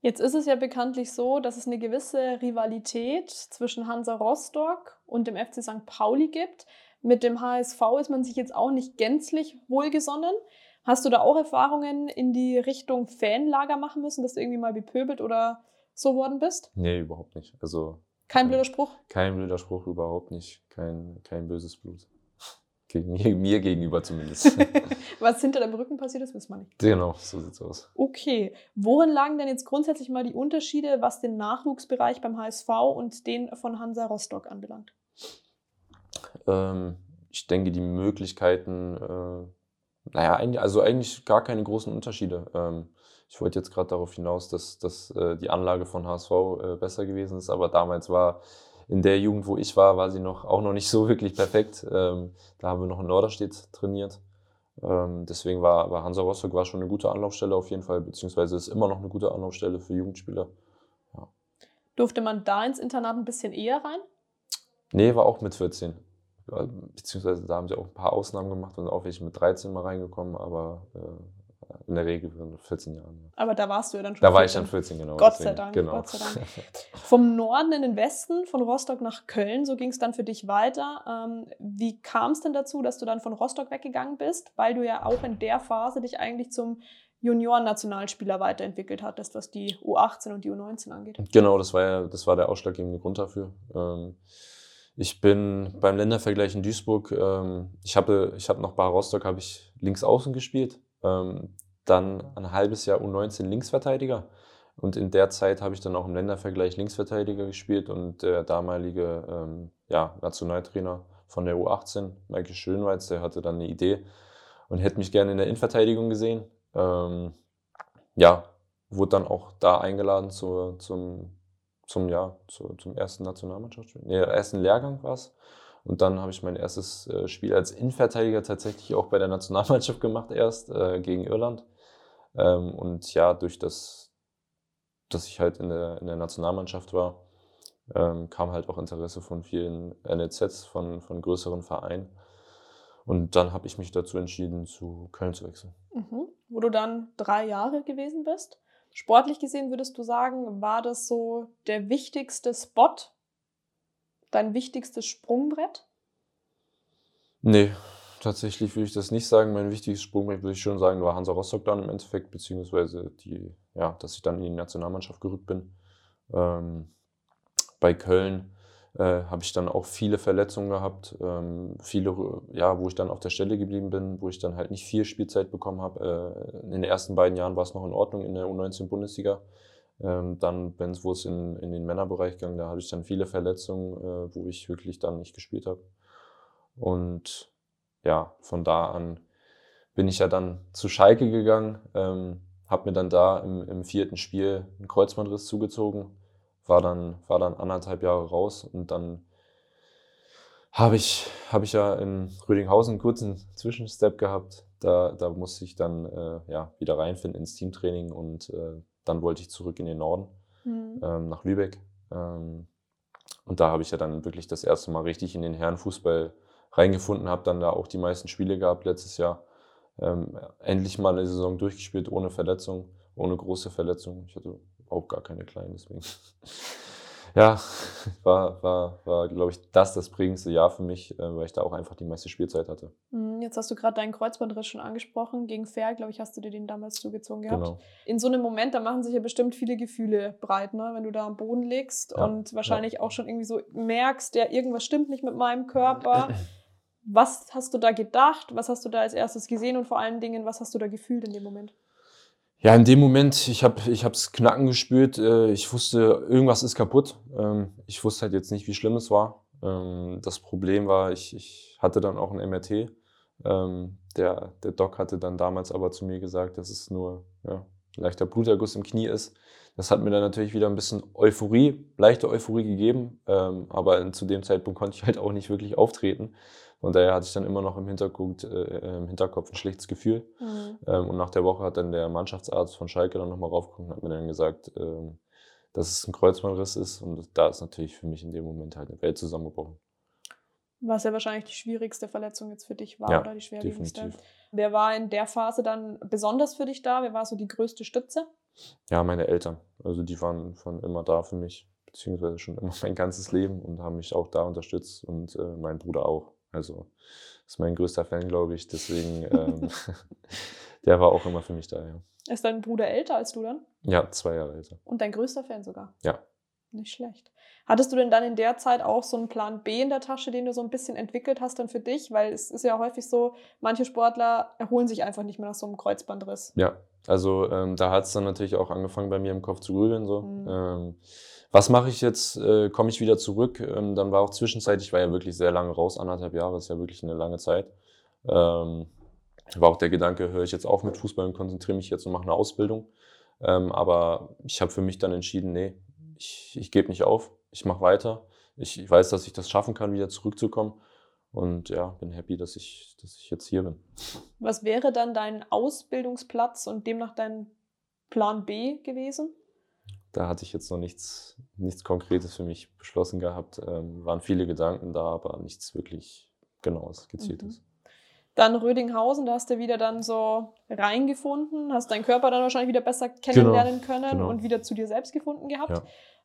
[SPEAKER 3] Jetzt ist es ja bekanntlich so, dass es eine gewisse Rivalität zwischen Hansa Rostock und dem FC St. Pauli gibt. Mit dem HSV ist man sich jetzt auch nicht gänzlich wohlgesonnen. Hast du da auch Erfahrungen in die Richtung Fanlager machen müssen, dass du irgendwie mal bepöbelt oder so worden bist?
[SPEAKER 4] Nee, überhaupt nicht. Also
[SPEAKER 3] Kein blöder Spruch?
[SPEAKER 4] kein blöder Spruch, überhaupt nicht. Kein, kein böses Blut. Gegen mir, [laughs] mir gegenüber zumindest. [laughs]
[SPEAKER 3] Was hinter deinem Rücken passiert ist, wissen wir nicht.
[SPEAKER 4] genau, so sieht's aus.
[SPEAKER 3] Okay, worin lagen denn jetzt grundsätzlich mal die Unterschiede, was den Nachwuchsbereich beim HSV und den von Hansa Rostock anbelangt?
[SPEAKER 4] Ähm, ich denke, die Möglichkeiten, äh, naja, also eigentlich gar keine großen Unterschiede. Ähm, ich wollte jetzt gerade darauf hinaus, dass, dass äh, die Anlage von HSV äh, besser gewesen ist, aber damals war in der Jugend, wo ich war, war sie noch auch noch nicht so [laughs] wirklich perfekt. Ähm, da haben wir noch in Norderstedt trainiert. Ähm, deswegen war, war Hansa Rostock war schon eine gute Anlaufstelle auf jeden Fall, beziehungsweise ist immer noch eine gute Anlaufstelle für Jugendspieler.
[SPEAKER 3] Durfte man da ins Internat ein bisschen eher rein?
[SPEAKER 4] Nee, war auch mit 14. Ja, Beziehungsweise da haben sie auch ein paar Ausnahmen gemacht und auch welche mit 13 mal reingekommen, aber äh, in der Regel mit 14 Jahren. Ja.
[SPEAKER 3] Aber da warst du ja dann schon.
[SPEAKER 4] Da war ich
[SPEAKER 3] 14.
[SPEAKER 4] dann 14, genau.
[SPEAKER 3] Gott sei Dank,
[SPEAKER 4] Genau.
[SPEAKER 3] Gott sei Dank. [laughs] Vom Norden in den Westen, von Rostock nach Köln, so ging es dann für dich weiter. Ähm, wie kam es denn dazu, dass du dann von Rostock weggegangen bist? Weil du ja auch in der Phase dich eigentlich zum Junioren-Nationalspieler weiterentwickelt hattest, was die U18 und die U19 angeht.
[SPEAKER 4] Genau, das war ja, das war der ausschlaggebende Grund dafür. Ähm, ich bin beim Ländervergleich in Duisburg, ähm, ich habe ich hab noch bei Rostock habe ich links außen gespielt, ähm, dann ein halbes Jahr U19 Linksverteidiger und in der Zeit habe ich dann auch im Ländervergleich Linksverteidiger gespielt und der damalige ähm, ja, Nationaltrainer von der U18, Michael Schönweiz, der hatte dann eine Idee und hätte mich gerne in der Innenverteidigung gesehen. Ähm, ja, wurde dann auch da eingeladen zur, zum, zum, ja, zu, zum ersten Nationalmannschaftsspiel. Nee, ersten Lehrgang war es. Und dann habe ich mein erstes äh, Spiel als Innenverteidiger tatsächlich auch bei der Nationalmannschaft gemacht, erst äh, gegen Irland. Ähm, und ja, durch das, dass ich halt in der, in der Nationalmannschaft war, ähm, kam halt auch Interesse von vielen NLZs, von, von größeren Vereinen. Und dann habe ich mich dazu entschieden, zu Köln zu wechseln.
[SPEAKER 3] Mhm. Wo du dann drei Jahre gewesen bist. Sportlich gesehen würdest du sagen, war das so der wichtigste Spot, dein wichtigstes Sprungbrett?
[SPEAKER 4] Nee, tatsächlich würde ich das nicht sagen. Mein wichtiges Sprungbrett würde ich schon sagen, war Hansa Rostock dann im Endeffekt, beziehungsweise die, ja, dass ich dann in die Nationalmannschaft gerückt bin. Ähm, bei Köln äh, habe ich dann auch viele Verletzungen gehabt, ähm, viele, ja, wo ich dann auf der Stelle geblieben bin, wo ich dann halt nicht viel Spielzeit bekommen habe. Äh, in den ersten beiden Jahren war es noch in Ordnung in der U19-Bundesliga. Ähm, dann, wenn es wo es in, in den Männerbereich ging, da hatte ich dann viele Verletzungen, äh, wo ich wirklich dann nicht gespielt habe. Und ja, von da an bin ich ja dann zu Schalke gegangen, ähm, habe mir dann da im, im vierten Spiel einen Kreuzbandriss zugezogen, war dann, war dann anderthalb Jahre raus und dann habe ich, hab ich ja in Rödinghausen einen kurzen Zwischenstep gehabt. Da, da musste ich dann äh, ja, wieder reinfinden ins Teamtraining und äh, dann wollte ich zurück in den Norden, mhm. ähm, nach Lübeck. Ähm, und da habe ich ja dann wirklich das erste Mal richtig in den Herrenfußball reingefunden, habe dann da auch die meisten Spiele gehabt letztes Jahr. Ähm, endlich mal eine Saison durchgespielt, ohne Verletzung, ohne große Verletzung. Ich hatte auch gar keine kleinen, deswegen. Ja, [laughs] war, war, war glaube ich, das das prägendste Jahr für mich, äh, weil ich da auch einfach die meiste Spielzeit hatte.
[SPEAKER 3] Mhm, jetzt hast du gerade deinen Kreuzbandriss schon angesprochen. Gegen Fair, glaube ich, hast du dir den damals zugezogen gehabt. Genau. In so einem Moment, da machen sich ja bestimmt viele Gefühle breit, ne? wenn du da am Boden liegst ja, und wahrscheinlich ja. auch schon irgendwie so merkst, ja, irgendwas stimmt nicht mit meinem Körper. [clears throat] Was hast du da gedacht? Was hast du da als erstes gesehen und vor allen Dingen, was hast du da gefühlt in dem Moment?
[SPEAKER 4] Ja, in dem Moment, ich habe ich hab's Knacken gespürt. Äh, ich wusste, irgendwas ist kaputt. Ähm, ich wusste halt jetzt nicht, wie schlimm es war. Ähm, das Problem war, ich, ich hatte dann auch ein MRT. Ähm, der, der Doc hatte dann damals aber zu mir gesagt, dass es nur ja, leichter Bluterguss im Knie ist. Das hat mir dann natürlich wieder ein bisschen Euphorie, leichte Euphorie gegeben. Aber zu dem Zeitpunkt konnte ich halt auch nicht wirklich auftreten. Und daher hatte ich dann immer noch im Hintergrund, äh, im Hinterkopf ein schlechtes Gefühl. Mhm. Ähm, und nach der Woche hat dann der Mannschaftsarzt von Schalke dann nochmal raufgeguckt und hat mir dann gesagt, ähm, dass es ein Kreuzbandriss ist. Und da ist natürlich für mich in dem Moment halt eine Welt zusammengebrochen.
[SPEAKER 3] Was ja wahrscheinlich die schwierigste Verletzung jetzt für dich war,
[SPEAKER 4] ja,
[SPEAKER 3] oder die
[SPEAKER 4] schwerwiegendste. Definitiv.
[SPEAKER 3] Wer war in der Phase dann besonders für dich da? Wer war so die größte Stütze?
[SPEAKER 4] Ja, meine Eltern. Also die waren von immer da für mich, beziehungsweise schon immer [laughs] mein ganzes Leben und haben mich auch da unterstützt und äh, mein Bruder auch. Also ist mein größter Fan, glaube ich. Deswegen, ähm, [laughs] der war auch immer für mich da, ja.
[SPEAKER 3] Ist dein Bruder älter als du dann?
[SPEAKER 4] Ja, zwei Jahre älter.
[SPEAKER 3] Und dein größter Fan sogar?
[SPEAKER 4] Ja.
[SPEAKER 3] Nicht schlecht. Hattest du denn dann in der Zeit auch so einen Plan B in der Tasche, den du so ein bisschen entwickelt hast dann für dich? Weil es ist ja häufig so, manche Sportler erholen sich einfach nicht mehr nach so einem Kreuzbandriss.
[SPEAKER 4] Ja, also ähm, da hat es dann natürlich auch angefangen bei mir im Kopf zu grübeln. So. Mhm. Ähm, was mache ich jetzt? Äh, Komme ich wieder zurück? Ähm, dann war auch zwischenzeitlich, ich war ja wirklich sehr lange raus, anderthalb Jahre, ist ja wirklich eine lange Zeit. Ähm, war auch der Gedanke, höre ich jetzt auf mit Fußball und konzentriere mich jetzt und mache eine Ausbildung. Ähm, aber ich habe für mich dann entschieden, nee, ich, ich gebe nicht auf, ich mache weiter. Ich, weiß, dass ich das schaffen kann, wieder zurückzukommen. Und ja, bin happy, dass ich, dass ich jetzt hier bin.
[SPEAKER 3] Was wäre dann dein Ausbildungsplatz und demnach dein Plan B gewesen?
[SPEAKER 4] da hatte ich jetzt noch nichts, nichts Konkretes für mich beschlossen gehabt. Ähm, waren viele Gedanken da, aber nichts wirklich genaues, gezieltes. Mhm.
[SPEAKER 3] Dann Rödinghausen, da hast du wieder dann so reingefunden, hast deinen Körper dann wahrscheinlich wieder besser kennenlernen genau, können genau. und wieder zu dir selbst gefunden gehabt. Ja.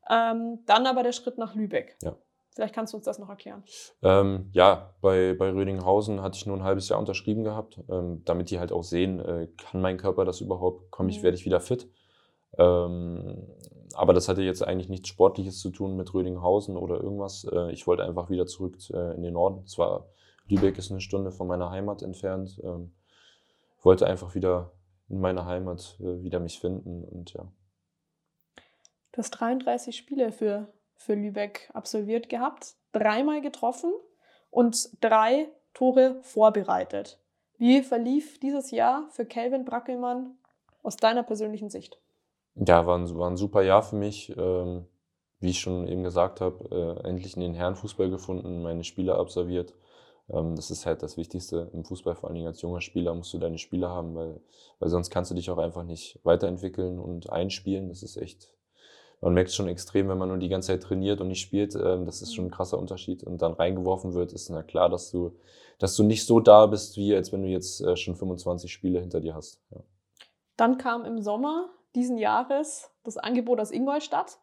[SPEAKER 3] Ähm, dann aber der Schritt nach Lübeck.
[SPEAKER 4] Ja.
[SPEAKER 3] Vielleicht kannst du uns das noch erklären.
[SPEAKER 4] Ähm, ja, bei, bei Rödinghausen hatte ich nur ein halbes Jahr unterschrieben gehabt, ähm, damit die halt auch sehen, äh, kann mein Körper das überhaupt, komme ich, mhm. werde ich wieder fit. Ähm, aber das hatte jetzt eigentlich nichts Sportliches zu tun mit Rödinghausen oder irgendwas. Äh, ich wollte einfach wieder zurück äh, in den Norden. Zwar Lübeck ist eine Stunde von meiner Heimat entfernt. Ähm, wollte einfach wieder in meiner Heimat äh, wieder mich finden und ja.
[SPEAKER 3] Du hast 33 Spiele für, für Lübeck absolviert gehabt, dreimal getroffen und drei Tore vorbereitet. Wie verlief dieses Jahr für Kelvin Brackelmann aus deiner persönlichen Sicht?
[SPEAKER 4] Ja, war ein, war ein super Jahr für mich. Ähm, wie ich schon eben gesagt habe, äh, endlich in den Herrenfußball gefunden, meine Spiele absolviert. Ähm, das ist halt das Wichtigste im Fußball, vor allen Dingen als junger Spieler musst du deine Spiele haben, weil, weil sonst kannst du dich auch einfach nicht weiterentwickeln und einspielen. Das ist echt, man merkt schon extrem, wenn man nur die ganze Zeit trainiert und nicht spielt. Ähm, das ist schon ein krasser Unterschied. Und dann reingeworfen wird, ist na klar, dass du, dass du nicht so da bist, wie als wenn du jetzt äh, schon 25 Spiele hinter dir hast. Ja.
[SPEAKER 3] Dann kam im Sommer diesen Jahres das Angebot aus Ingolstadt.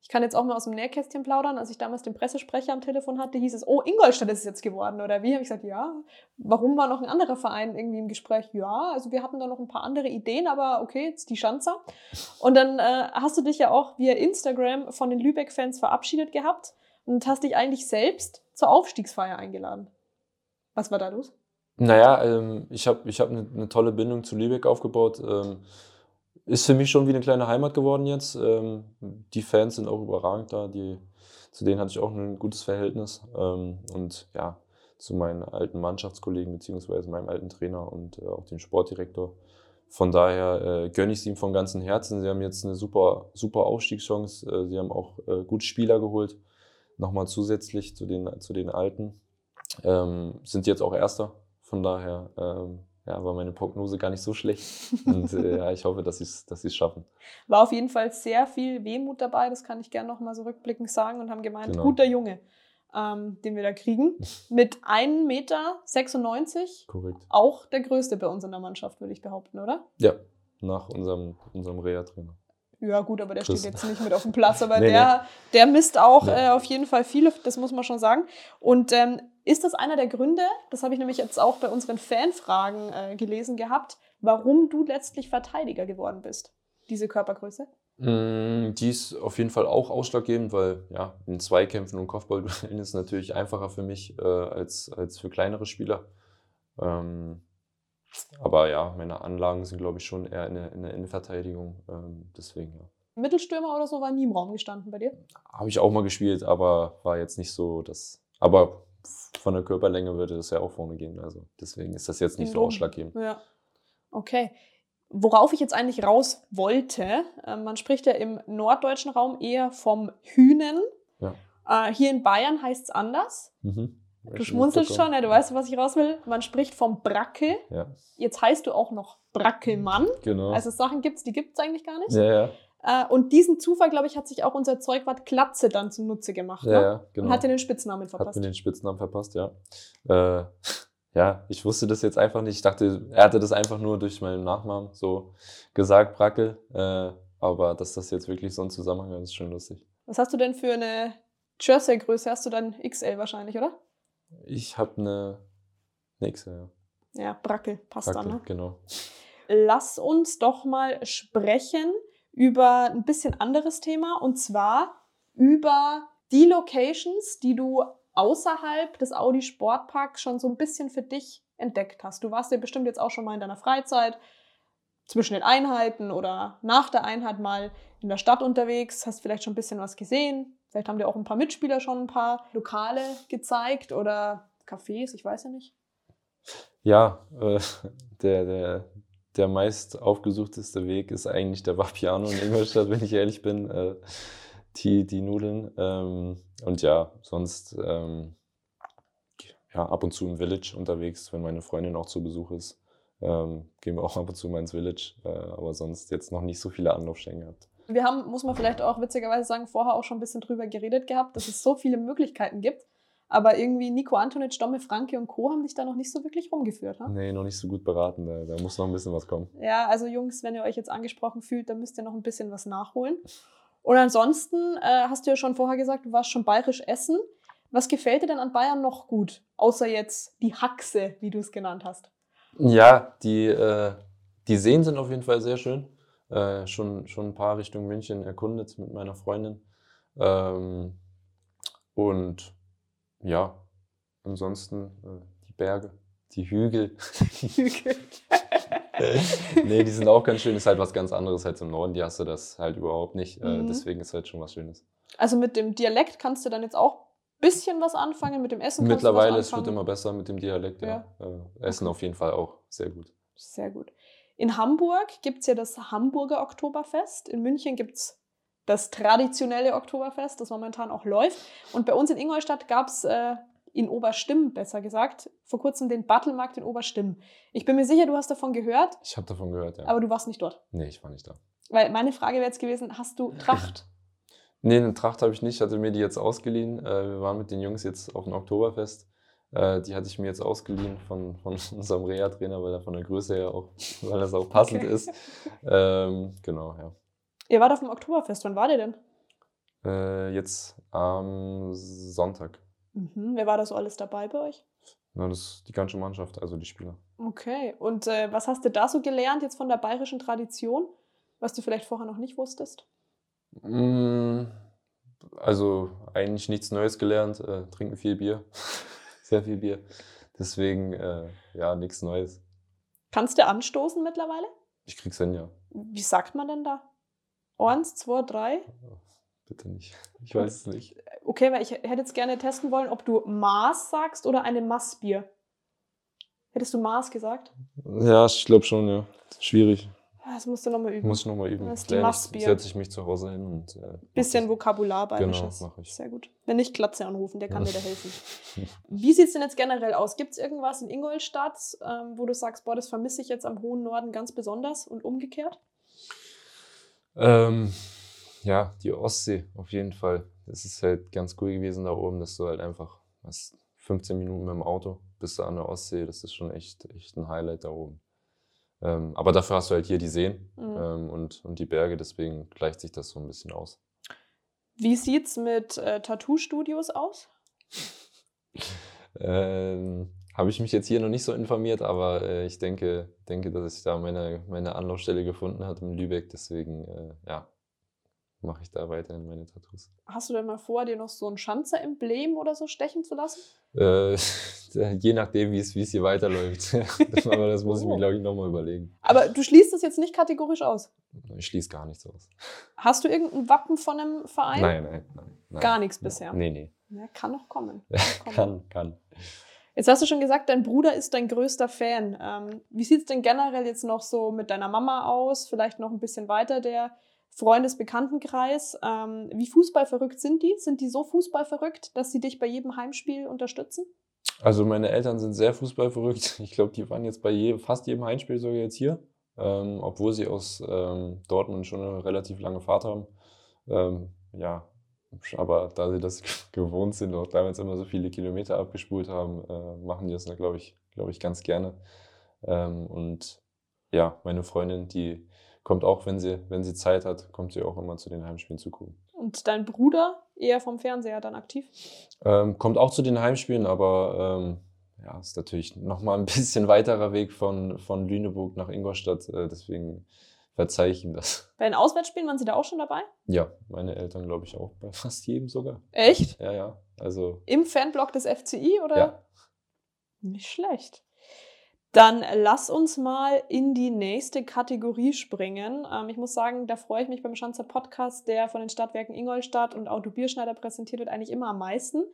[SPEAKER 3] Ich kann jetzt auch mal aus dem Nähkästchen plaudern. Als ich damals den Pressesprecher am Telefon hatte, hieß es, oh, Ingolstadt ist es jetzt geworden. Oder wie? Habe ich gesagt, ja. Warum war noch ein anderer Verein irgendwie im Gespräch? Ja, also wir hatten da noch ein paar andere Ideen, aber okay, jetzt die Schanzer. Und dann äh, hast du dich ja auch via Instagram von den Lübeck-Fans verabschiedet gehabt und hast dich eigentlich selbst zur Aufstiegsfeier eingeladen. Was war da los?
[SPEAKER 4] Naja, ähm, ich habe ich hab eine ne tolle Bindung zu Lübeck aufgebaut. Ähm, ist für mich schon wie eine kleine Heimat geworden jetzt. Ähm, die Fans sind auch überragend da. Die, zu denen hatte ich auch ein gutes Verhältnis. Ähm, und ja, zu meinen alten Mannschaftskollegen beziehungsweise meinem alten Trainer und äh, auch dem Sportdirektor. Von daher äh, gönne ich es ihm von ganzem Herzen. Sie haben jetzt eine super, super Aufstiegschance. Äh, sie haben auch äh, gute Spieler geholt. Nochmal zusätzlich zu den, zu den Alten. Ähm, sind jetzt auch Erster. Von daher ähm, ja, war meine Prognose gar nicht so schlecht. [laughs] Und äh, ja, ich hoffe, dass sie es dass schaffen.
[SPEAKER 3] War auf jeden Fall sehr viel Wehmut dabei, das kann ich gerne nochmal so rückblickend sagen und haben gemeint,
[SPEAKER 4] Genau.
[SPEAKER 3] guter Junge, ähm, den wir da kriegen. [laughs] Mit 1,96 Meter,
[SPEAKER 4] Korrekt.
[SPEAKER 3] auch der größte bei uns in der Mannschaft, würde ich behaupten, oder?
[SPEAKER 4] Ja, nach unserem, unserem Reha-Trainer.
[SPEAKER 3] Ja, gut, aber der
[SPEAKER 4] Chris.
[SPEAKER 3] steht jetzt nicht mit auf dem Platz, aber [laughs]
[SPEAKER 4] Nee,
[SPEAKER 3] der, der misst auch
[SPEAKER 4] Nee.
[SPEAKER 3] äh, auf jeden Fall viele, das muss man schon sagen. Und ähm, ist das einer der Gründe, das habe ich nämlich jetzt auch bei unseren Fanfragen äh, gelesen gehabt, warum du letztlich Verteidiger geworden bist? Diese Körpergröße?
[SPEAKER 4] Mm, Die ist auf jeden Fall auch ausschlaggebend, weil ja, in Zweikämpfen und Kopfballduellen [laughs] ist es natürlich einfacher für mich äh, als, als für kleinere Spieler. Ähm, aber ja, meine Anlagen sind, glaube ich, schon eher in der, in der Innenverteidigung. Ähm, deswegen ja.
[SPEAKER 3] Mittelstürmer oder so war nie im Raum gestanden bei dir?
[SPEAKER 4] habe ich auch mal gespielt, aber war jetzt nicht so das. Aber von der Körperlänge würde es ja auch vorne gehen. Also deswegen ist das jetzt nicht so
[SPEAKER 3] Logo.
[SPEAKER 4] ausschlaggebend.
[SPEAKER 3] Ja. Okay. Worauf ich jetzt eigentlich raus wollte, äh, man spricht ja im norddeutschen Raum eher vom Hühnen.
[SPEAKER 4] Ja.
[SPEAKER 3] Äh, hier in Bayern heißt es anders.
[SPEAKER 4] Mhm.
[SPEAKER 3] Du schmunzelst schon, ja, du weißt, was ich raus will. Man spricht vom Brackel.
[SPEAKER 4] Ja,
[SPEAKER 3] Jetzt heißt du auch noch Brackelmann.
[SPEAKER 4] genau.
[SPEAKER 3] Also Sachen gibt es, die gibt es eigentlich gar nicht.
[SPEAKER 4] ja, ja,
[SPEAKER 3] Äh, und diesen Zufall, glaube ich, hat sich auch unser Zeugwart Glatze dann zunutze gemacht.
[SPEAKER 4] ja,
[SPEAKER 3] ne?
[SPEAKER 4] ja, genau.
[SPEAKER 3] Und hat dir den Spitznamen
[SPEAKER 4] Hat
[SPEAKER 3] verpasst.
[SPEAKER 4] mir den Spitznamen verpasst, ja. Äh, [laughs] ja, ich wusste das jetzt einfach nicht. Ich dachte, er hatte das einfach nur durch meinen Nachnamen so gesagt, Brackel. Äh, aber dass das jetzt wirklich so einen Zusammenhang hat, ist schon lustig.
[SPEAKER 3] Was hast du denn für eine Jersey-Größe? Hast du dann XL wahrscheinlich, oder?
[SPEAKER 4] Ich habe eine, X, ja.
[SPEAKER 3] Ja, Brackel passt
[SPEAKER 4] Brackel,
[SPEAKER 3] dann. Ne?
[SPEAKER 4] genau.
[SPEAKER 3] Lass uns doch mal sprechen über ein bisschen anderes Thema und zwar über die Locations, die du außerhalb des Audi Sportparks schon so ein bisschen für dich entdeckt hast. Du warst ja bestimmt jetzt auch schon mal in deiner Freizeit zwischen den Einheiten oder nach der Einheit mal in der Stadt unterwegs, hast vielleicht schon ein bisschen was gesehen. Vielleicht haben dir auch ein paar Mitspieler schon ein paar Lokale gezeigt oder Cafés, ich weiß ja nicht.
[SPEAKER 4] Ja, äh, [laughs] der, der, der meist aufgesuchteste Weg ist eigentlich der Vapiano in Ingolstadt, wenn ich ehrlich bin. Äh, die, die Nudeln. Ähm, und ja, sonst ähm, ja, ab und zu im Village unterwegs, wenn meine Freundin auch zu Besuch ist. Ähm, gehen wir auch ab und zu mal ins Village, äh, aber sonst jetzt noch nicht so viele Anlaufstellen gehabt.
[SPEAKER 3] Wir haben, muss man vielleicht auch witzigerweise sagen, vorher auch schon ein bisschen drüber geredet gehabt, dass es so viele Möglichkeiten gibt. Aber irgendwie Nico Antonic, Domme Franke und Co. haben dich da noch nicht so wirklich rumgeführt. Ne?
[SPEAKER 4] Nee, noch nicht so gut beraten, da, da muss noch ein bisschen was kommen.
[SPEAKER 3] Ja, also Jungs, wenn ihr euch jetzt angesprochen fühlt, dann müsst ihr noch ein bisschen was nachholen. Und ansonsten äh, hast du ja schon vorher gesagt, du warst schon bayerisch essen. Was gefällt dir denn an Bayern noch gut? Außer jetzt die Haxe, wie du es genannt hast.
[SPEAKER 4] Ja, die, äh, die Seen sind auf jeden Fall sehr schön. Äh, schon, schon ein paar Richtung München erkundet mit meiner Freundin. Ähm, und ja, ansonsten äh, die Berge, die Hügel. [laughs] nee, die sind auch ganz schön. Ist halt was ganz anderes als im Norden. Die hast du das halt überhaupt nicht. Äh,
[SPEAKER 3] Mhm.
[SPEAKER 4] deswegen ist halt schon was Schönes.
[SPEAKER 3] Also mit dem Dialekt kannst du dann jetzt auch bisschen was anfangen, mit dem Essen
[SPEAKER 4] Mittlerweile, es wird immer besser mit dem Dialekt. Ja. Äh, Essen auf jeden Fall auch sehr gut.
[SPEAKER 3] Sehr gut. In Hamburg gibt es ja das Hamburger Oktoberfest. In München gibt es das traditionelle Oktoberfest, das momentan auch läuft. Und bei uns in Ingolstadt gab es äh, in Oberstimm, besser gesagt, vor kurzem den Battlemarkt in Oberstimm. Ich bin mir sicher, du hast davon gehört,
[SPEAKER 4] Ich habe davon gehört, ja.
[SPEAKER 3] aber du warst nicht dort.
[SPEAKER 4] nee, ich war nicht da.
[SPEAKER 3] Weil meine Frage wäre jetzt gewesen, hast du Tracht? [laughs]
[SPEAKER 4] Nee, eine Tracht habe ich nicht. Ich hatte mir die jetzt ausgeliehen. Äh, wir waren mit den Jungs jetzt auf dem Oktoberfest. Äh, die hatte ich mir jetzt ausgeliehen von, von [laughs] unserem Reha-Trainer, weil er von der Größe her auch, [laughs] weil das auch passend
[SPEAKER 3] Okay.
[SPEAKER 4] ist. Ähm, genau, ja.
[SPEAKER 3] Ihr wart auf dem Oktoberfest, wann war der denn?
[SPEAKER 4] Äh, jetzt am Sonntag.
[SPEAKER 3] Mhm. Wer war da so alles dabei bei euch?
[SPEAKER 4] Na, das ist die ganze Mannschaft, also die Spieler.
[SPEAKER 3] Okay. Und äh, was hast du da so gelernt jetzt von der bayerischen Tradition, was du vielleicht vorher noch nicht wusstest?
[SPEAKER 4] Mm, Also eigentlich nichts Neues gelernt, äh, trinken viel Bier, [laughs] sehr viel Bier. Deswegen, äh, ja, nichts Neues.
[SPEAKER 3] Kannst du anstoßen mittlerweile?
[SPEAKER 4] Ich krieg's hin, ja.
[SPEAKER 3] Wie sagt man denn da? Eins, zwei, drei?
[SPEAKER 4] Bitte nicht. Ich weiß es nicht.
[SPEAKER 3] Okay, weil ich hätte jetzt gerne testen wollen, ob du Maß sagst oder eine Maßbier. Hättest du Maß gesagt?
[SPEAKER 4] Ja, ich glaube schon, ja. Schwierig.
[SPEAKER 3] Das musst du nochmal üben.
[SPEAKER 4] Muss ich nochmal üben.
[SPEAKER 3] Das ist die Maßbier.
[SPEAKER 4] Setze ich mich zu Hause hin und. Äh,
[SPEAKER 3] Bisschen. Vokabular bayerisches.
[SPEAKER 4] Genau, mach ich.
[SPEAKER 3] Sehr gut. Wenn nicht, Glatze anrufen, der kann dir da [laughs] helfen. Wie sieht es denn jetzt generell aus? Gibt es irgendwas in Ingolstadt, ähm, wo du sagst, boah, das vermisse ich jetzt am hohen Norden ganz besonders und umgekehrt?
[SPEAKER 4] Ähm, ja, die Ostsee auf jeden Fall. Das ist halt ganz cool gewesen da oben, dass du halt einfach was, 15 Minuten mit dem Auto bist du an der Ostsee. Das ist schon echt, echt ein Highlight da oben. Ähm, aber dafür hast du halt hier die Seen
[SPEAKER 3] Mhm.
[SPEAKER 4] ähm, und, und die Berge, deswegen gleicht sich das so ein bisschen aus.
[SPEAKER 3] Wie sieht es mit äh, Tattoo-Studios aus?
[SPEAKER 4] Ähm, Habe ich mich jetzt hier noch nicht so informiert, aber äh, ich denke, denke, dass ich da meine, meine Anlaufstelle gefunden habe in Lübeck. Deswegen, äh, ja, mache ich da weiterhin meine Tattoos.
[SPEAKER 3] Hast du denn mal vor, dir noch so ein Schanzer-Emblem oder so stechen zu lassen?
[SPEAKER 4] Äh, [laughs] je nachdem, wie es hier weiterläuft. [laughs] aber das muss ich mir,
[SPEAKER 3] Oh.
[SPEAKER 4] glaube ich, nochmal überlegen.
[SPEAKER 3] Aber du schließt es jetzt nicht kategorisch aus.
[SPEAKER 4] Ich schließe gar nichts aus.
[SPEAKER 3] Hast du irgendein Wappen von einem Verein?
[SPEAKER 4] Nein, nein, nein. nein.
[SPEAKER 3] Gar nichts bisher.
[SPEAKER 4] Nee, nee.
[SPEAKER 3] Ja, kann noch kommen. [laughs] Kann.
[SPEAKER 4] Kann, kann.
[SPEAKER 3] Jetzt hast du schon gesagt, dein Bruder ist dein größter Fan. Ähm, wie sieht es denn generell jetzt noch so mit deiner Mama aus? Vielleicht noch ein bisschen weiter der Freundesbekanntenkreis. Ähm, wie fußballverrückt sind die? Sind die so fußballverrückt, dass sie dich bei jedem Heimspiel unterstützen?
[SPEAKER 4] Also meine Eltern sind sehr fußballverrückt. [laughs] Ich glaube, die waren jetzt bei je, fast jedem Heimspiel sogar jetzt hier, ähm, obwohl sie aus ähm, Dortmund schon eine relativ lange Fahrt haben. Ähm, ja, aber da sie das [laughs] gewohnt sind, auch damals immer so viele Kilometer abgespult haben, äh, machen die das, glaube ich, glaube ich, ganz gerne. Ähm, und ja, meine Freundin, die kommt auch, wenn sie, wenn sie Zeit hat, kommt sie auch immer zu den Heimspielen zugucken.
[SPEAKER 3] Und dein Bruder eher vom Fernseher dann aktiv?
[SPEAKER 4] Ähm, kommt auch zu den Heimspielen, aber ähm, ja, ist natürlich nochmal ein [laughs] bisschen weiterer Weg von, von Lüneburg nach Ingolstadt. Äh, deswegen verzeihe ich ihm das.
[SPEAKER 3] Bei den Auswärtsspielen waren sie da auch schon dabei?
[SPEAKER 4] Ja, meine Eltern glaube ich auch. Bei fast jedem sogar.
[SPEAKER 3] Echt?
[SPEAKER 4] Ja, ja. Also,
[SPEAKER 3] Im Fanblock des FCI oder?
[SPEAKER 4] ja.
[SPEAKER 3] Nicht schlecht. Dann lass uns mal in die nächste Kategorie springen. Ähm, ich muss sagen, da freue ich mich beim Schanzer Podcast, der von den Stadtwerken Ingolstadt und Auto Bierschneider präsentiert wird, eigentlich immer am meisten,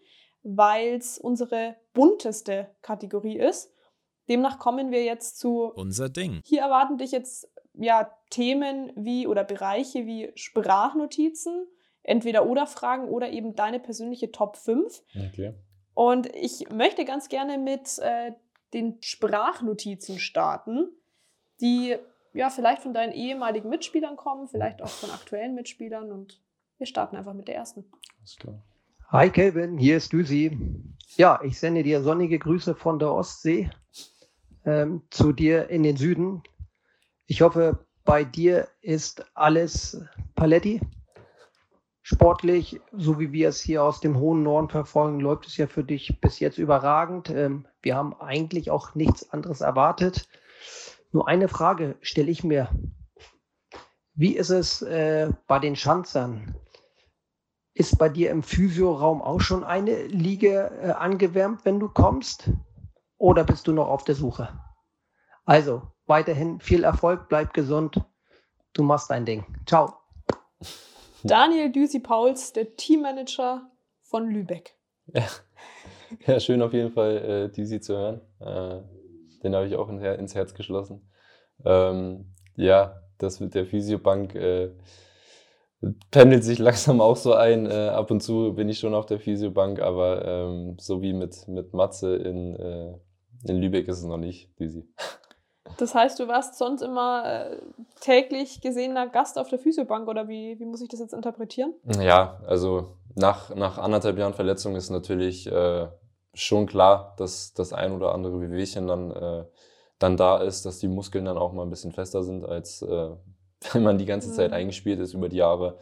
[SPEAKER 3] weil es unsere bunteste Kategorie ist. Demnach kommen wir jetzt zu
[SPEAKER 2] Unser Ding.
[SPEAKER 3] hier erwarten dich jetzt ja Themen wie oder Bereiche wie Sprachnotizen, entweder oder Fragen oder eben deine persönliche Top 5.
[SPEAKER 4] Okay.
[SPEAKER 3] Und ich möchte ganz gerne mit äh, den Sprachnotizen starten, die ja vielleicht von deinen ehemaligen Mitspielern kommen, vielleicht auch von aktuellen Mitspielern. Und wir starten einfach mit der ersten.
[SPEAKER 4] Alles klar.
[SPEAKER 6] Hi Kevin, hier ist Düsi. Ja, ich sende dir sonnige Grüße von der Ostsee ähm, zu dir in den Süden. Ich hoffe, bei dir ist alles Paletti. Sportlich, so wie wir es hier aus dem hohen Norden verfolgen, läuft es ja für dich bis jetzt überragend. Ähm, wir haben eigentlich auch nichts anderes erwartet. Nur eine Frage stelle ich mir. Wie ist es äh, bei den Schanzern? Ist bei dir im Physioraum auch schon eine Liege äh, angewärmt, wenn du kommst? Oder bist du noch auf der Suche? Also, weiterhin viel Erfolg, bleib gesund. Du machst dein Ding. Ciao.
[SPEAKER 3] Daniel Düsi-Pauls, der Teammanager von Lübeck.
[SPEAKER 4] Ja. [laughs] ja, schön auf jeden Fall, äh, Düsi zu hören. Äh, den habe ich auch in, ins Herz geschlossen. Ähm, ja, das mit der Physiobank äh, pendelt sich [laughs] langsam auch so ein. Äh, ab und zu bin ich schon auf der Physiobank, aber ähm, so wie mit, mit Matze in, äh, in Lübeck ist es noch nicht, Düsi. [laughs]
[SPEAKER 3] Das heißt, du warst sonst immer äh, täglich gesehener Gast auf der Physiobank oder wie, wie muss ich das jetzt interpretieren?
[SPEAKER 4] Ja, also nach, nach anderthalb Jahren Verletzung ist natürlich äh, schon klar, dass das ein oder andere Wehwehchen dann, äh, dann da ist, dass die Muskeln dann auch mal ein bisschen fester sind, als äh, [laughs] wenn man die ganze Zeit
[SPEAKER 3] Mhm.
[SPEAKER 4] eingespielt ist über die Jahre.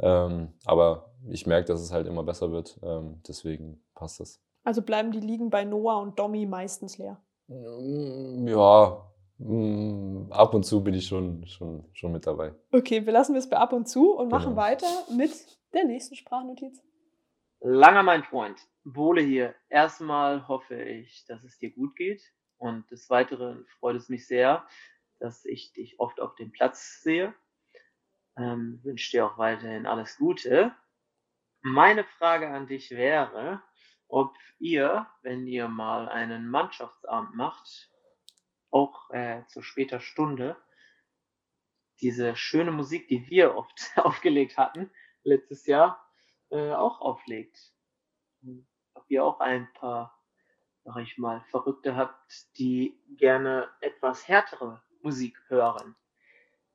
[SPEAKER 4] Ähm, aber ich merke, dass es halt immer besser wird. Ähm, deswegen passt das.
[SPEAKER 3] Also bleiben die Ligen bei Noah und Domi meistens leer.
[SPEAKER 4] Mm, Ja, ab und zu bin ich schon, schon, schon mit dabei.
[SPEAKER 3] Okay, wir lassen es bei ab und zu und machen
[SPEAKER 4] Genau.
[SPEAKER 3] weiter mit der nächsten Sprachnotiz.
[SPEAKER 7] Langer mein Freund, Bohle hier. Erstmal hoffe ich, dass es dir gut geht. Und des Weiteren freut es mich sehr, dass ich dich oft auf dem Platz sehe. Ähm, wünsche dir auch weiterhin alles Gute. Meine Frage an dich wäre, ob ihr, wenn ihr mal einen Mannschaftsabend macht, auch äh, zu später Stunde, diese schöne Musik, die wir oft [laughs] aufgelegt hatten, letztes Jahr, äh, auch auflegt. Ob ihr auch ein paar, sag ich mal, Verrückte habt, die gerne etwas härtere Musik hören.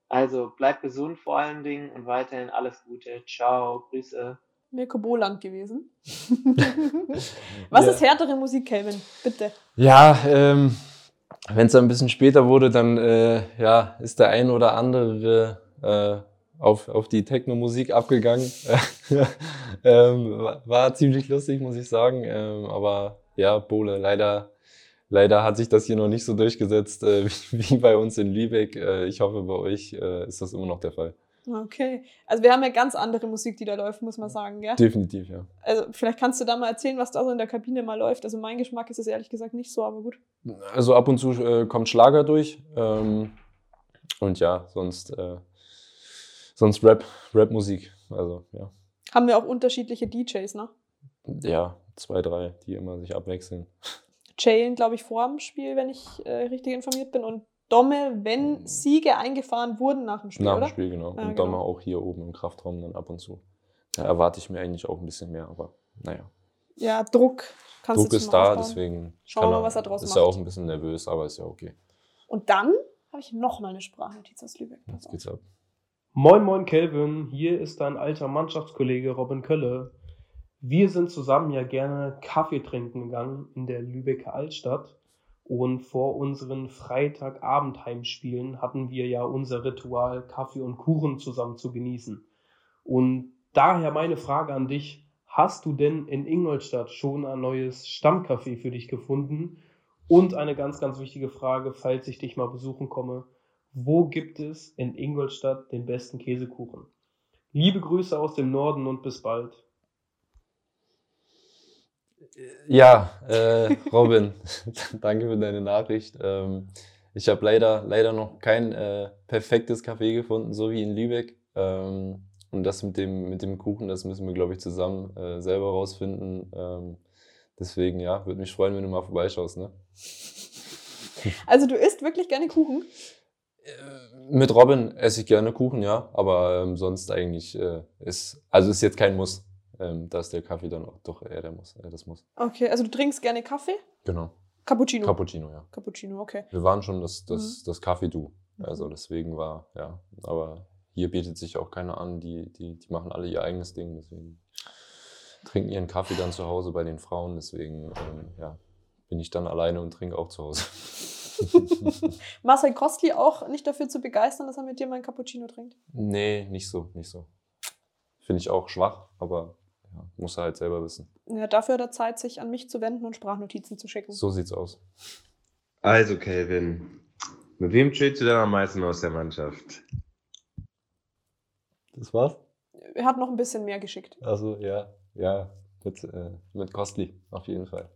[SPEAKER 7] Also bleibt gesund vor allen Dingen und weiterhin alles Gute. Ciao, Grüße.
[SPEAKER 3] Mirko Boland gewesen. [laughs] Was
[SPEAKER 4] Ja.
[SPEAKER 3] ist härtere Musik, Kelvin? Bitte.
[SPEAKER 4] Ja, ähm, wenn es ein bisschen später wurde, dann äh, ja, ist der ein oder andere äh, auf, auf die Techno-Musik abgegangen. [laughs] ähm, war, ziemlich lustig, muss ich sagen. Ähm, aber ja, Bohle, leider, leider hat sich das hier noch nicht so durchgesetzt äh, [laughs] wie, wie bei uns in Lübeck. Äh, ich hoffe, bei euch äh, ist das immer noch der Fall.
[SPEAKER 3] Okay. Also wir haben ja ganz andere Musik, die da läuft, muss man sagen, gell?
[SPEAKER 4] Definitiv, ja.
[SPEAKER 3] Also vielleicht kannst du da mal erzählen, was da so in der Kabine mal läuft. Also mein Geschmack ist es ehrlich gesagt nicht so, aber gut.
[SPEAKER 4] Also ab und zu äh, kommt Schlager durch. Ähm, und ja, sonst, äh, sonst Rap, Rap-Musik. Also ja.
[SPEAKER 3] Haben wir auch unterschiedliche DJs, ne?
[SPEAKER 4] Ja, zwei, drei, die immer sich abwechseln.
[SPEAKER 3] Jalen, glaube ich, vor dem Spiel, wenn ich äh, richtig informiert bin. Und Domme, wenn Siege eingefahren wurden nach dem Spiel,
[SPEAKER 4] Nach
[SPEAKER 3] oder?
[SPEAKER 4] dem Spiel, genau.
[SPEAKER 3] Ja,
[SPEAKER 4] und
[SPEAKER 3] genau.
[SPEAKER 4] dann mal auch hier oben im Kraftraum dann ab und zu. Da erwarte ich mir eigentlich auch ein bisschen mehr, aber naja.
[SPEAKER 3] Ja, Druck. Kannst
[SPEAKER 4] Druck
[SPEAKER 3] du
[SPEAKER 4] ist da,
[SPEAKER 3] aufbauen.
[SPEAKER 4] deswegen
[SPEAKER 3] Schauen wir mal, was er draus
[SPEAKER 4] ist
[SPEAKER 3] macht.
[SPEAKER 4] ja auch ein bisschen nervös, aber ist ja okay.
[SPEAKER 3] Und dann habe ich noch mal eine Sprachnotiz aus Lübeck.
[SPEAKER 4] Jetzt geht's ab.
[SPEAKER 8] Moin, moin, Kelvin. Hier ist dein alter Mannschaftskollege Robin Kölle. Wir sind zusammen ja gerne Kaffee trinken gegangen in der Lübecker Altstadt. Und vor unseren Freitagabendheimspielen hatten wir ja unser Ritual, Kaffee und Kuchen zusammen zu genießen. Und daher meine Frage an dich. Hast du denn in Ingolstadt schon ein neues Stammcafé für dich gefunden? Und eine ganz, ganz wichtige Frage, falls ich dich mal besuchen komme. Wo gibt es in Ingolstadt den besten Käsekuchen? Liebe Grüße aus dem Norden und bis bald.
[SPEAKER 4] Ja, äh, Robin, [laughs] danke für deine Nachricht. Ähm, ich habe leider, leider noch kein äh, perfektes Café gefunden, so wie in Lübeck. Ähm, und das mit dem, mit dem Kuchen, das müssen wir, glaube ich, zusammen äh, selber rausfinden. Ähm, deswegen, ja, würde mich freuen, wenn du mal vorbeischaust. Ne? [laughs]
[SPEAKER 3] Also du isst wirklich gerne Kuchen?
[SPEAKER 4] Äh, Mit Robin esse ich gerne Kuchen, ja, aber ähm, sonst eigentlich äh, ist, also ist jetzt kein Muss. Ähm, da ist der Kaffee dann auch doch eher der Muss, äh, das Muss.
[SPEAKER 3] Okay, also du trinkst gerne Kaffee?
[SPEAKER 4] Genau.
[SPEAKER 3] Cappuccino.
[SPEAKER 4] Cappuccino, ja.
[SPEAKER 3] Cappuccino, okay.
[SPEAKER 4] Wir waren schon das, das,
[SPEAKER 3] Mhm.
[SPEAKER 4] das Kaffee-Du. Also deswegen war, ja, aber hier bietet sich auch keiner an, die, die, die machen alle ihr eigenes Ding, deswegen trinken ihren Kaffee dann zu Hause bei den Frauen, deswegen ähm, ja, bin ich dann alleine und trinke auch zu Hause. [laughs]
[SPEAKER 3] Marcel Kostli auch nicht dafür zu begeistern, dass er mit dir mal ein Cappuccino trinkt?
[SPEAKER 4] nee, nicht so, nicht so. Finde ich auch schwach, aber ja, muss er halt selber wissen.
[SPEAKER 3] Ja, dafür hat er Zeit, sich an mich zu wenden und Sprachnotizen zu schicken.
[SPEAKER 4] So sieht's aus.
[SPEAKER 9] Also, Kelvin, mit wem chillst du denn am meisten aus der Mannschaft?
[SPEAKER 4] Das war's?
[SPEAKER 3] Er hat noch ein bisschen mehr geschickt.
[SPEAKER 4] Also ja, ja, mit, äh, mit Kostli, auf jeden Fall.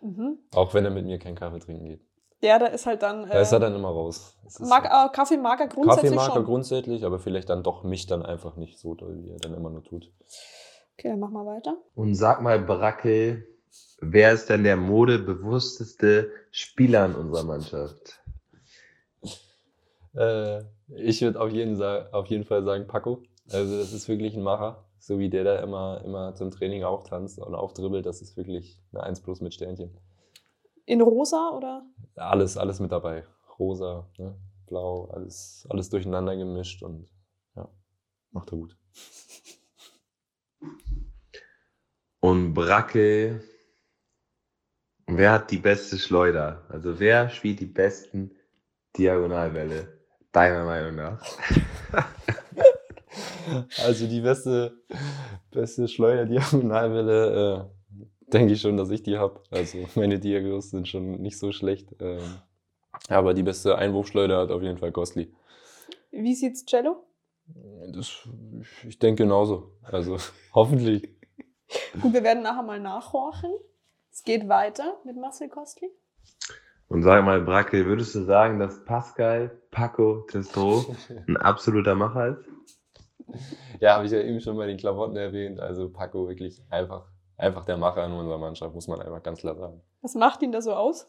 [SPEAKER 3] Mhm.
[SPEAKER 4] Auch wenn er mit mir keinen Kaffee trinken geht.
[SPEAKER 3] Ja, da ist halt dann.
[SPEAKER 4] Da ist er
[SPEAKER 3] äh,
[SPEAKER 4] dann immer raus.
[SPEAKER 3] Mag, äh, Kaffee mag er grundsätzlich
[SPEAKER 4] Kaffee mag er grundsätzlich, aber vielleicht dann doch mich dann einfach nicht so doll, wie er dann immer nur tut.
[SPEAKER 3] Okay, dann mach mal weiter.
[SPEAKER 9] Und sag mal, Brackel, wer ist denn der modebewussteste Spieler in unserer Mannschaft?
[SPEAKER 4] Äh, ich würde auf, jeden auf jeden Fall sagen Paco. Also das ist wirklich ein Macher. So wie der da immer, immer zum Training auftanzt und aufdribbelt, das ist wirklich eine 1 plus mit Sternchen.
[SPEAKER 3] In rosa oder?
[SPEAKER 4] Alles, alles mit dabei. Rosa, ne? blau, alles, alles durcheinander gemischt und ja, macht er gut. [laughs]
[SPEAKER 9] Und Brackel, wer hat die beste Schleuder? Also wer spielt die besten Diagonalbälle? Deiner Meinung nach? [laughs]
[SPEAKER 4] Also die beste, beste Schleuder, Diagonalwelle, äh, denke ich schon, dass ich die habe. Also meine Diagos sind schon nicht so schlecht. Ähm, aber die beste Einwurfschleuder hat auf jeden Fall Gosli.
[SPEAKER 3] Wie sieht's Cello?
[SPEAKER 4] Das, ich denke genauso. Also [laughs] hoffentlich.
[SPEAKER 3] Gut, wir werden nachher mal nachhorchen. Es geht weiter mit Marcel Kostli.
[SPEAKER 9] Und sag mal, Bracke, würdest du sagen, dass Pascal Paco Testro [laughs] ein absoluter Macher ist?
[SPEAKER 4] Ja, habe ich ja eben schon bei den Klamotten erwähnt. Also Paco wirklich einfach, einfach der Macher in unserer Mannschaft, muss man einfach ganz klar sagen.
[SPEAKER 3] Was macht ihn da so aus?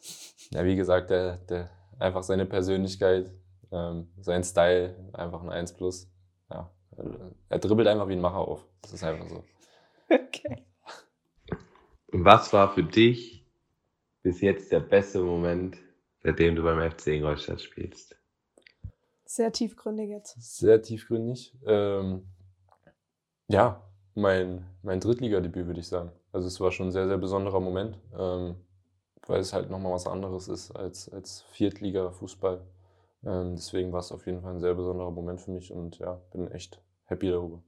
[SPEAKER 4] Ja, wie gesagt, der, der, einfach seine Persönlichkeit, ähm, sein Style, einfach ein 1 plus. Ja, er dribbelt einfach wie ein Macher auf. Das ist einfach so.
[SPEAKER 3] Okay.
[SPEAKER 9] Was war für dich bis jetzt der beste Moment, seitdem du beim FC Ingolstadt spielst?
[SPEAKER 3] Sehr tiefgründig jetzt.
[SPEAKER 4] Sehr tiefgründig. Ähm, ja, mein, mein Drittligadebüt, würde ich sagen. Also es war schon ein sehr, sehr besonderer Moment, ähm, weil es halt nochmal was anderes ist als, als Viertliga-Fußball. Ähm, deswegen war es auf jeden Fall ein sehr besonderer Moment für mich und ja, bin echt happy darüber.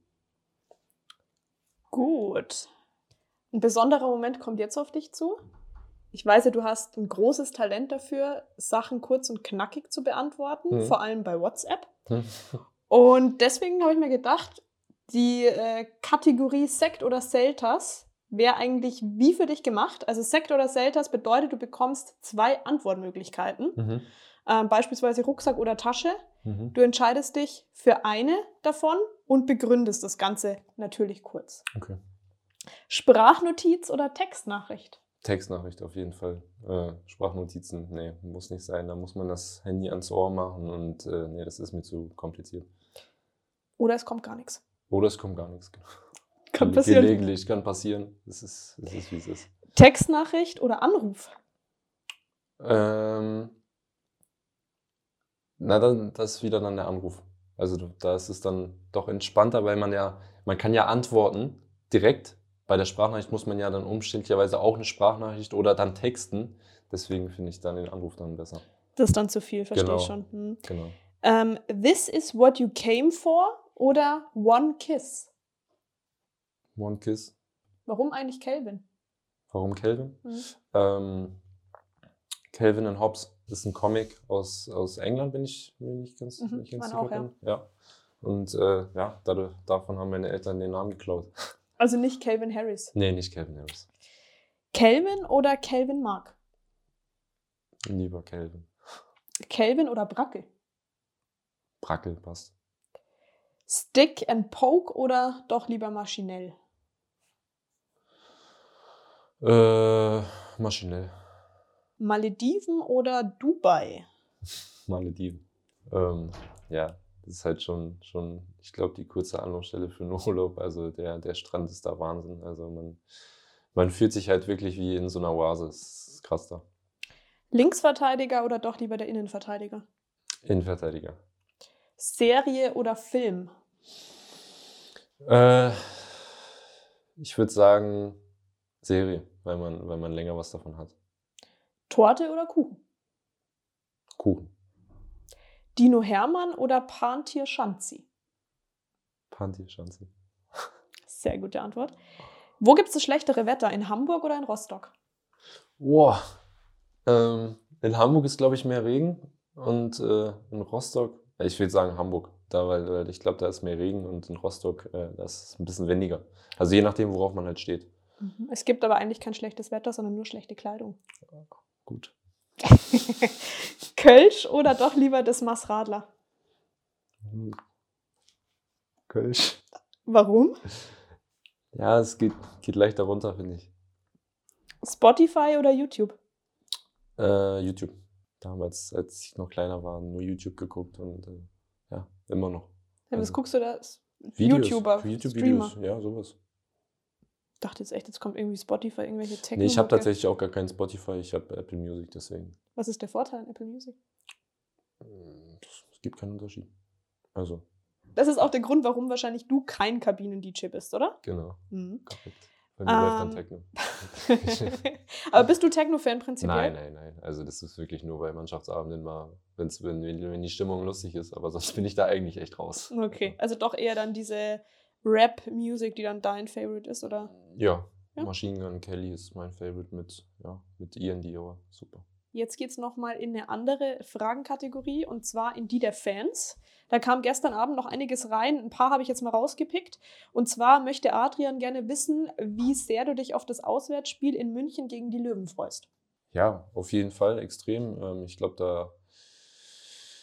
[SPEAKER 3] Gut. Ein besonderer Moment kommt jetzt auf dich zu. Ich weiß ja, du hast ein großes Talent dafür, Sachen kurz und knackig zu beantworten,
[SPEAKER 4] Mhm.
[SPEAKER 3] vor allem bei WhatsApp. Und deswegen habe ich mir gedacht, die äh, Kategorie Sekt oder Selters wäre eigentlich wie für dich gemacht. Also Sekt oder Selters bedeutet, du bekommst zwei Antwortmöglichkeiten,
[SPEAKER 4] Mhm.
[SPEAKER 3] ähm, beispielsweise Rucksack oder Tasche.
[SPEAKER 4] Mhm.
[SPEAKER 3] Du entscheidest dich für eine davon und begründest das Ganze natürlich kurz.
[SPEAKER 4] Okay.
[SPEAKER 3] Sprachnotiz oder Textnachricht?
[SPEAKER 4] Textnachricht auf jeden Fall. Äh, Sprachnotizen, nee, muss nicht sein. Da muss man das Handy ans Ohr machen und äh, nee, das ist mir zu kompliziert.
[SPEAKER 3] Oder es kommt gar nichts.
[SPEAKER 4] Oder es kommt gar nichts. genau. [laughs]
[SPEAKER 3] Kann passieren.
[SPEAKER 4] Gelegentlich kann passieren. Es ist, es ist wie es ist.
[SPEAKER 3] Textnachricht oder Anruf?
[SPEAKER 4] Ähm, na, dann, das ist wieder dann der Anruf. Also da ist es dann doch entspannter, weil man ja, man kann ja antworten direkt. Bei der Sprachnachricht muss man ja dann umständlicherweise auch eine Sprachnachricht oder dann texten. Deswegen finde ich dann den Anruf dann besser.
[SPEAKER 3] Das ist dann zu viel, verstehe
[SPEAKER 4] Genau.
[SPEAKER 3] ich schon. Hm.
[SPEAKER 4] Genau.
[SPEAKER 3] Ähm, This is what you came for oder One Kiss?
[SPEAKER 4] One Kiss.
[SPEAKER 3] Warum eigentlich Calvin?
[SPEAKER 4] Warum Calvin?
[SPEAKER 3] Mhm.
[SPEAKER 4] Ähm, Calvin and Hobbes ist ein Comic aus, aus England, wenn ich, wenn ich ganz,
[SPEAKER 3] Mhm,
[SPEAKER 4] ich ganz sicher
[SPEAKER 3] auch, ja.
[SPEAKER 4] bin. Ja. Und äh, ja, dadurch, davon haben meine Eltern den Namen geklaut. [laughs]
[SPEAKER 3] Also nicht Calvin Harris.
[SPEAKER 4] nee, nicht Calvin Harris.
[SPEAKER 3] Calvin oder Calvin Mark?
[SPEAKER 4] Lieber Calvin.
[SPEAKER 3] Calvin oder Brackel?
[SPEAKER 4] Brackel passt.
[SPEAKER 3] Stick and Poke oder doch lieber maschinell?
[SPEAKER 4] Äh, maschinell.
[SPEAKER 3] Malediven oder Dubai?
[SPEAKER 4] Malediven. Ähm, ja, das ist halt schon, schon ich glaube, die kurze Anlaufstelle für einen [laughs] Urlaub. Also der, der Strand ist da Wahnsinn. Also man, man fühlt sich halt wirklich wie in so einer Oase. Das ist krass da.
[SPEAKER 3] Linksverteidiger oder doch lieber der Innenverteidiger?
[SPEAKER 4] Innenverteidiger.
[SPEAKER 3] Serie oder Film?
[SPEAKER 4] Äh, ich würde sagen Serie, weil man, weil man länger was davon hat.
[SPEAKER 3] Torte oder Kuchen?
[SPEAKER 4] Kuchen.
[SPEAKER 3] Dino Hermann oder Pantir Schanzi?
[SPEAKER 4] Panty, Schanze.
[SPEAKER 3] Sehr gute Antwort. Wo gibt es das schlechtere Wetter? In Hamburg oder in Rostock?
[SPEAKER 4] Boah. Ähm, in Hamburg ist, glaube ich, mehr Regen und äh, in Rostock, ich würde sagen Hamburg, da, weil, weil ich glaube, da ist mehr Regen und in Rostock, äh, das ist ein bisschen weniger. Also je nachdem, worauf man halt steht.
[SPEAKER 3] Es gibt aber eigentlich kein schlechtes Wetter, sondern nur schlechte Kleidung.
[SPEAKER 4] Gut. [laughs]
[SPEAKER 3] Kölsch oder doch lieber das Massradler?
[SPEAKER 4] Kölsch.
[SPEAKER 3] Warum?
[SPEAKER 4] Ja, es geht, geht leichter runter, finde ich.
[SPEAKER 3] Spotify oder YouTube?
[SPEAKER 4] Äh, YouTube. Damals, als ich noch kleiner war, nur YouTube geguckt und äh, ja, immer noch.
[SPEAKER 3] Ja, was
[SPEAKER 4] Also,
[SPEAKER 3] guckst du da?
[SPEAKER 4] Videos,
[SPEAKER 3] YouTuber,
[SPEAKER 4] YouTube-Videos, ja, sowas.
[SPEAKER 3] Ich dachte jetzt echt, jetzt kommt irgendwie Spotify, irgendwelche Techno.
[SPEAKER 4] Nee, ich habe tatsächlich auch gar keinen Spotify, ich habe Apple Music, deswegen.
[SPEAKER 3] Was ist der Vorteil an Apple Music?
[SPEAKER 4] Es gibt keinen Unterschied. Also,
[SPEAKER 3] Das ist auch der Grund, warum wahrscheinlich du kein Kabinen-DJ bist, oder?
[SPEAKER 4] genau.
[SPEAKER 3] Mhm.
[SPEAKER 4] Bei mir läuft dann
[SPEAKER 3] Ähm.
[SPEAKER 4] Techno. [laughs]
[SPEAKER 3] Aber bist du Techno-Fan prinzipiell?
[SPEAKER 4] Nein, nein, nein. Also das ist wirklich nur bei Mannschaftsabenden mal, wenn's, wenn, wenn die Stimmung lustig ist. Aber sonst bin ich da eigentlich echt raus.
[SPEAKER 3] Okay, also doch eher dann diese Rap-Music, die dann dein Favorite ist, oder?
[SPEAKER 4] Ja,
[SPEAKER 3] Ja?
[SPEAKER 4] Machine Gun Kelly ist mein Favorite mit, ja, mit Ian Dior. Super.
[SPEAKER 3] Jetzt geht es nochmal in eine andere Fragenkategorie und zwar in die der Fans. Da kam gestern Abend noch einiges rein. Ein paar habe ich jetzt mal rausgepickt. Und zwar möchte Adrian gerne wissen, wie sehr du dich auf das Auswärtsspiel in München gegen die Löwen freust.
[SPEAKER 4] Ja, auf jeden Fall extrem. Ähm, Ich glaube, da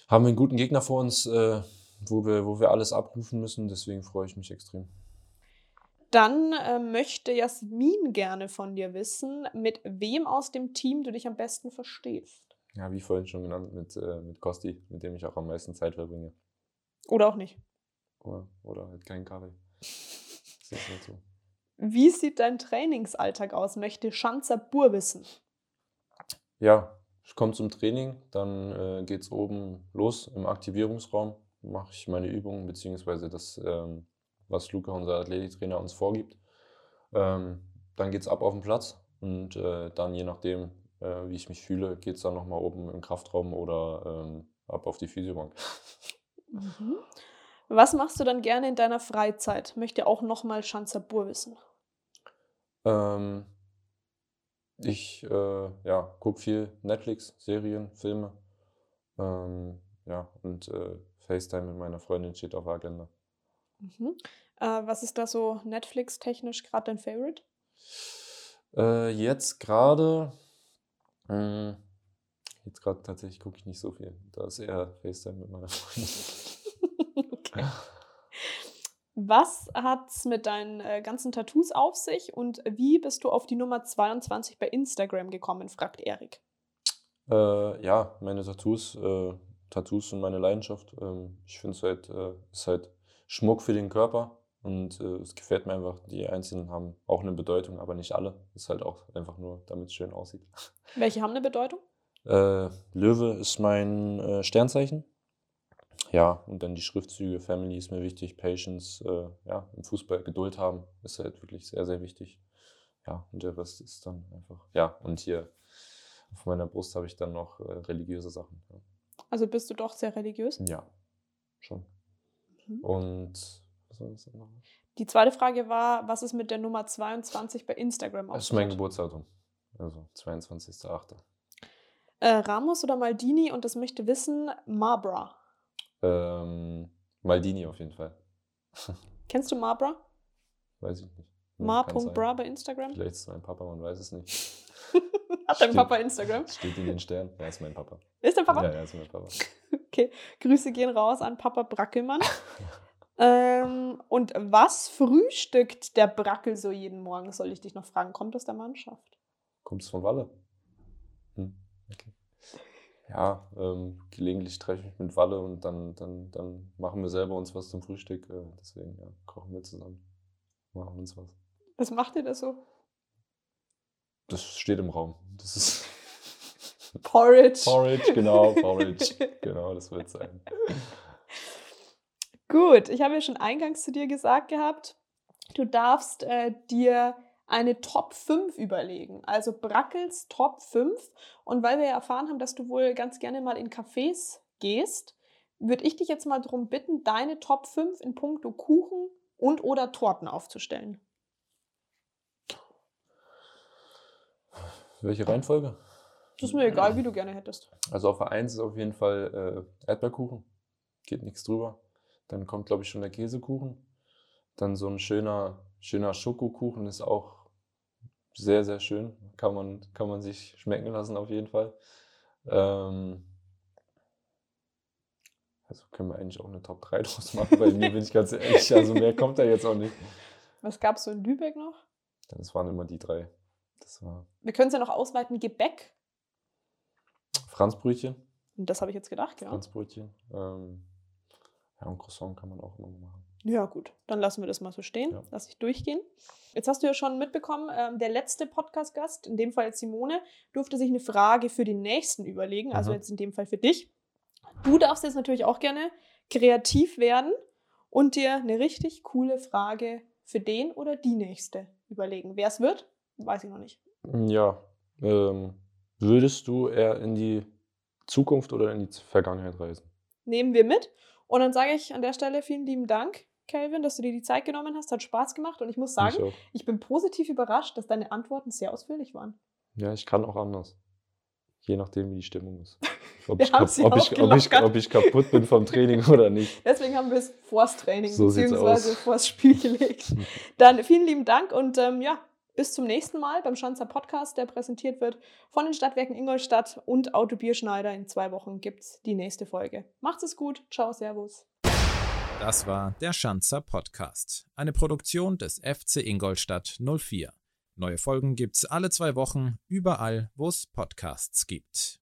[SPEAKER 4] haben wir einen guten Gegner vor uns, äh, wo wir, wo wir alles abrufen müssen. Deswegen freue ich mich extrem.
[SPEAKER 3] Dann äh, möchte Jasmin gerne von dir wissen, mit wem aus dem Team du dich am besten verstehst.
[SPEAKER 4] Ja, wie vorhin schon genannt, mit, äh, mit Kosti, mit dem ich auch am meisten Zeit verbringe.
[SPEAKER 3] Oder auch nicht.
[SPEAKER 4] Oder, oder halt kein Kaffee. Das ist halt so.
[SPEAKER 3] Wie sieht dein Trainingsalltag aus? Möchte Schanzer Bur wissen.
[SPEAKER 4] Ja, ich komme zum Training, dann äh, geht es oben los im Aktivierungsraum, mache ich meine Übungen, beziehungsweise das, ähm, was Luca, unser Athletiktrainer, uns vorgibt. Ähm, dann geht es ab auf den Platz und äh, dann, je nachdem, äh, wie ich mich fühle, geht es dann nochmal oben im Kraftraum oder ähm, ab auf die Physiobank.
[SPEAKER 3] Mhm. Was machst du dann gerne in deiner Freizeit? Möchte auch nochmal Schanzer Bur wissen.
[SPEAKER 4] Ähm, ich äh, ja, gucke viel Netflix, Serien, Filme. Ähm, ja, und äh, FaceTime mit meiner Freundin steht auf der Agenda.
[SPEAKER 3] Mhm. Äh, was ist da so Netflix-technisch gerade dein Favorite?
[SPEAKER 4] Äh, jetzt gerade, mh, jetzt gerade tatsächlich gucke ich nicht so viel. Da ist eher FaceTime mit meiner Freundin. [laughs]
[SPEAKER 3] okay. Was hat's mit deinen äh, ganzen Tattoos auf sich und wie bist du auf die Nummer 22 bei Instagram gekommen, fragt Erik.
[SPEAKER 4] Äh, ja, meine Tattoos, äh, Tattoos sind meine Leidenschaft. Ähm, ich finde es halt, äh, ist halt Schmuck für den Körper und äh, es gefällt mir einfach. Die einzelnen haben auch eine Bedeutung, aber nicht alle. Ist halt auch einfach nur, damit es schön aussieht. [laughs]
[SPEAKER 3] Welche haben eine Bedeutung?
[SPEAKER 4] Äh, Löwe ist mein äh, Sternzeichen. Ja, und dann die Schriftzüge, Family ist mir wichtig, Patience, äh, ja, im Fußball Geduld haben, ist halt wirklich sehr, sehr wichtig. Ja, und der Rest ist dann einfach, ja, und hier auf meiner Brust habe ich dann noch äh, religiöse Sachen. Ja.
[SPEAKER 3] Also bist du doch sehr religiös?
[SPEAKER 4] Ja, schon.
[SPEAKER 3] Mhm.
[SPEAKER 4] Und was war das noch?
[SPEAKER 3] Die zweite Frage war, was ist mit der Nummer 22 bei Instagram auf
[SPEAKER 4] Das ist mein? Geburtsdatum. Also 22.08.
[SPEAKER 3] Äh, Ramos oder Maldini und das möchte wissen, Marbra.
[SPEAKER 4] Ähm, Maldini auf jeden Fall. [laughs]
[SPEAKER 3] Kennst du Marbra?
[SPEAKER 4] Weiß ich nicht. Nee.
[SPEAKER 3] Mar.bra bei Instagram?
[SPEAKER 4] Vielleicht ist mein Papa, man weiß es nicht. [laughs]
[SPEAKER 3] Hat dein. Papa Instagram?
[SPEAKER 4] Steht in den Sternen. Ja, ist mein Papa.
[SPEAKER 3] Ist dein Papa?
[SPEAKER 4] Ja, ja, ist mein Papa. [laughs]
[SPEAKER 3] Okay, Grüße gehen raus an Papa Brackelmann. [laughs] ähm, und was frühstückt der Brackel so jeden Morgen, soll ich dich noch fragen? Kommt aus der Mannschaft?
[SPEAKER 4] Kommst du von Walle? Hm, okay. Ja, ähm, gelegentlich treffe ich mich mit Walle und dann, dann, dann machen wir selber uns was zum Frühstück. Äh, deswegen ja, kochen wir zusammen. Machen uns was.
[SPEAKER 3] Was macht ihr da so?
[SPEAKER 4] Das steht im Raum. Das ist [laughs]
[SPEAKER 3] Porridge.
[SPEAKER 4] Porridge, genau, [laughs] Porridge. genau, das wird sein.
[SPEAKER 3] Gut, ich habe ja schon eingangs zu dir gesagt gehabt, du darfst äh, dir eine Top 5 überlegen. Also Brackels Top 5. Und weil wir ja erfahren haben, dass du wohl ganz gerne mal in Cafés gehst, würde ich dich jetzt mal darum bitten, deine Top 5 in puncto Kuchen und oder Torten aufzustellen.
[SPEAKER 4] Welche Reihenfolge?
[SPEAKER 3] Das ist mir egal, wie du gerne hättest.
[SPEAKER 4] Also auf der 1 ist auf jeden Fall äh, Erdbeerkuchen. Geht nichts drüber. Dann kommt, glaube ich, schon der Käsekuchen. Dann so ein schöner, schöner Schokokuchen ist auch sehr, sehr schön. Kann man, kann man sich schmecken lassen auf jeden Fall. Ähm, also können wir eigentlich auch eine Top 3 [laughs] draus machen. Bei mir bin ich ganz ehrlich, also mehr kommt da jetzt auch nicht.
[SPEAKER 3] Was gab es so in Lübeck noch?
[SPEAKER 4] Das waren immer die drei. Das war
[SPEAKER 3] Wir können es ja noch ausweiten, Gebäck.
[SPEAKER 4] Franzbrötchen.
[SPEAKER 3] Das habe ich jetzt gedacht, ja.
[SPEAKER 4] Franzbrötchen. Ähm, ja, und Croissant kann man auch immer machen.
[SPEAKER 3] Ja, gut, dann lassen wir das mal so stehen.
[SPEAKER 4] Ja.
[SPEAKER 3] Lass ich durchgehen. Jetzt hast du ja schon mitbekommen, ähm, der letzte Podcast-Gast, in dem Fall jetzt Simone, durfte sich eine Frage für den nächsten überlegen, also
[SPEAKER 4] Mhm.
[SPEAKER 3] jetzt in dem Fall für dich. Du darfst jetzt natürlich auch gerne kreativ werden und dir eine richtig coole Frage für den oder die nächste überlegen. Wer es wird, weiß ich noch nicht.
[SPEAKER 4] Ja. Ähm, würdest du eher in die Zukunft oder in die Vergangenheit reisen?
[SPEAKER 3] Nehmen wir mit. Und dann sage ich an der Stelle vielen lieben Dank, Calvin, dass du dir die Zeit genommen hast. Hat Spaß gemacht. Und ich muss sagen,
[SPEAKER 4] Ich
[SPEAKER 3] ich bin positiv überrascht, dass deine Antworten sehr ausführlich waren.
[SPEAKER 4] Ja, ich kann auch anders. Je nachdem, wie die Stimmung ist. [laughs] Ob,
[SPEAKER 3] Wir
[SPEAKER 4] ich,
[SPEAKER 3] haben
[SPEAKER 4] kap
[SPEAKER 3] sie
[SPEAKER 4] ob, ich, ob, ich, ob ich kaputt bin vom Training [laughs] oder nicht.
[SPEAKER 3] Deswegen haben wir es vors Training
[SPEAKER 4] So aus.
[SPEAKER 3] vors Spiel gelegt. [laughs] Dann vielen lieben Dank und ähm, ja, bis zum nächsten Mal beim Schanzer Podcast, der präsentiert wird von den Stadtwerken Ingolstadt und Auto Bierschneider. In zwei Wochen gibt's die nächste Folge. Macht's es gut. Ciao, Servus.
[SPEAKER 2] Das war der Schanzer Podcast, eine Produktion des FC Ingolstadt 04. Neue Folgen gibt's alle zwei Wochen, überall, wo es Podcasts gibt.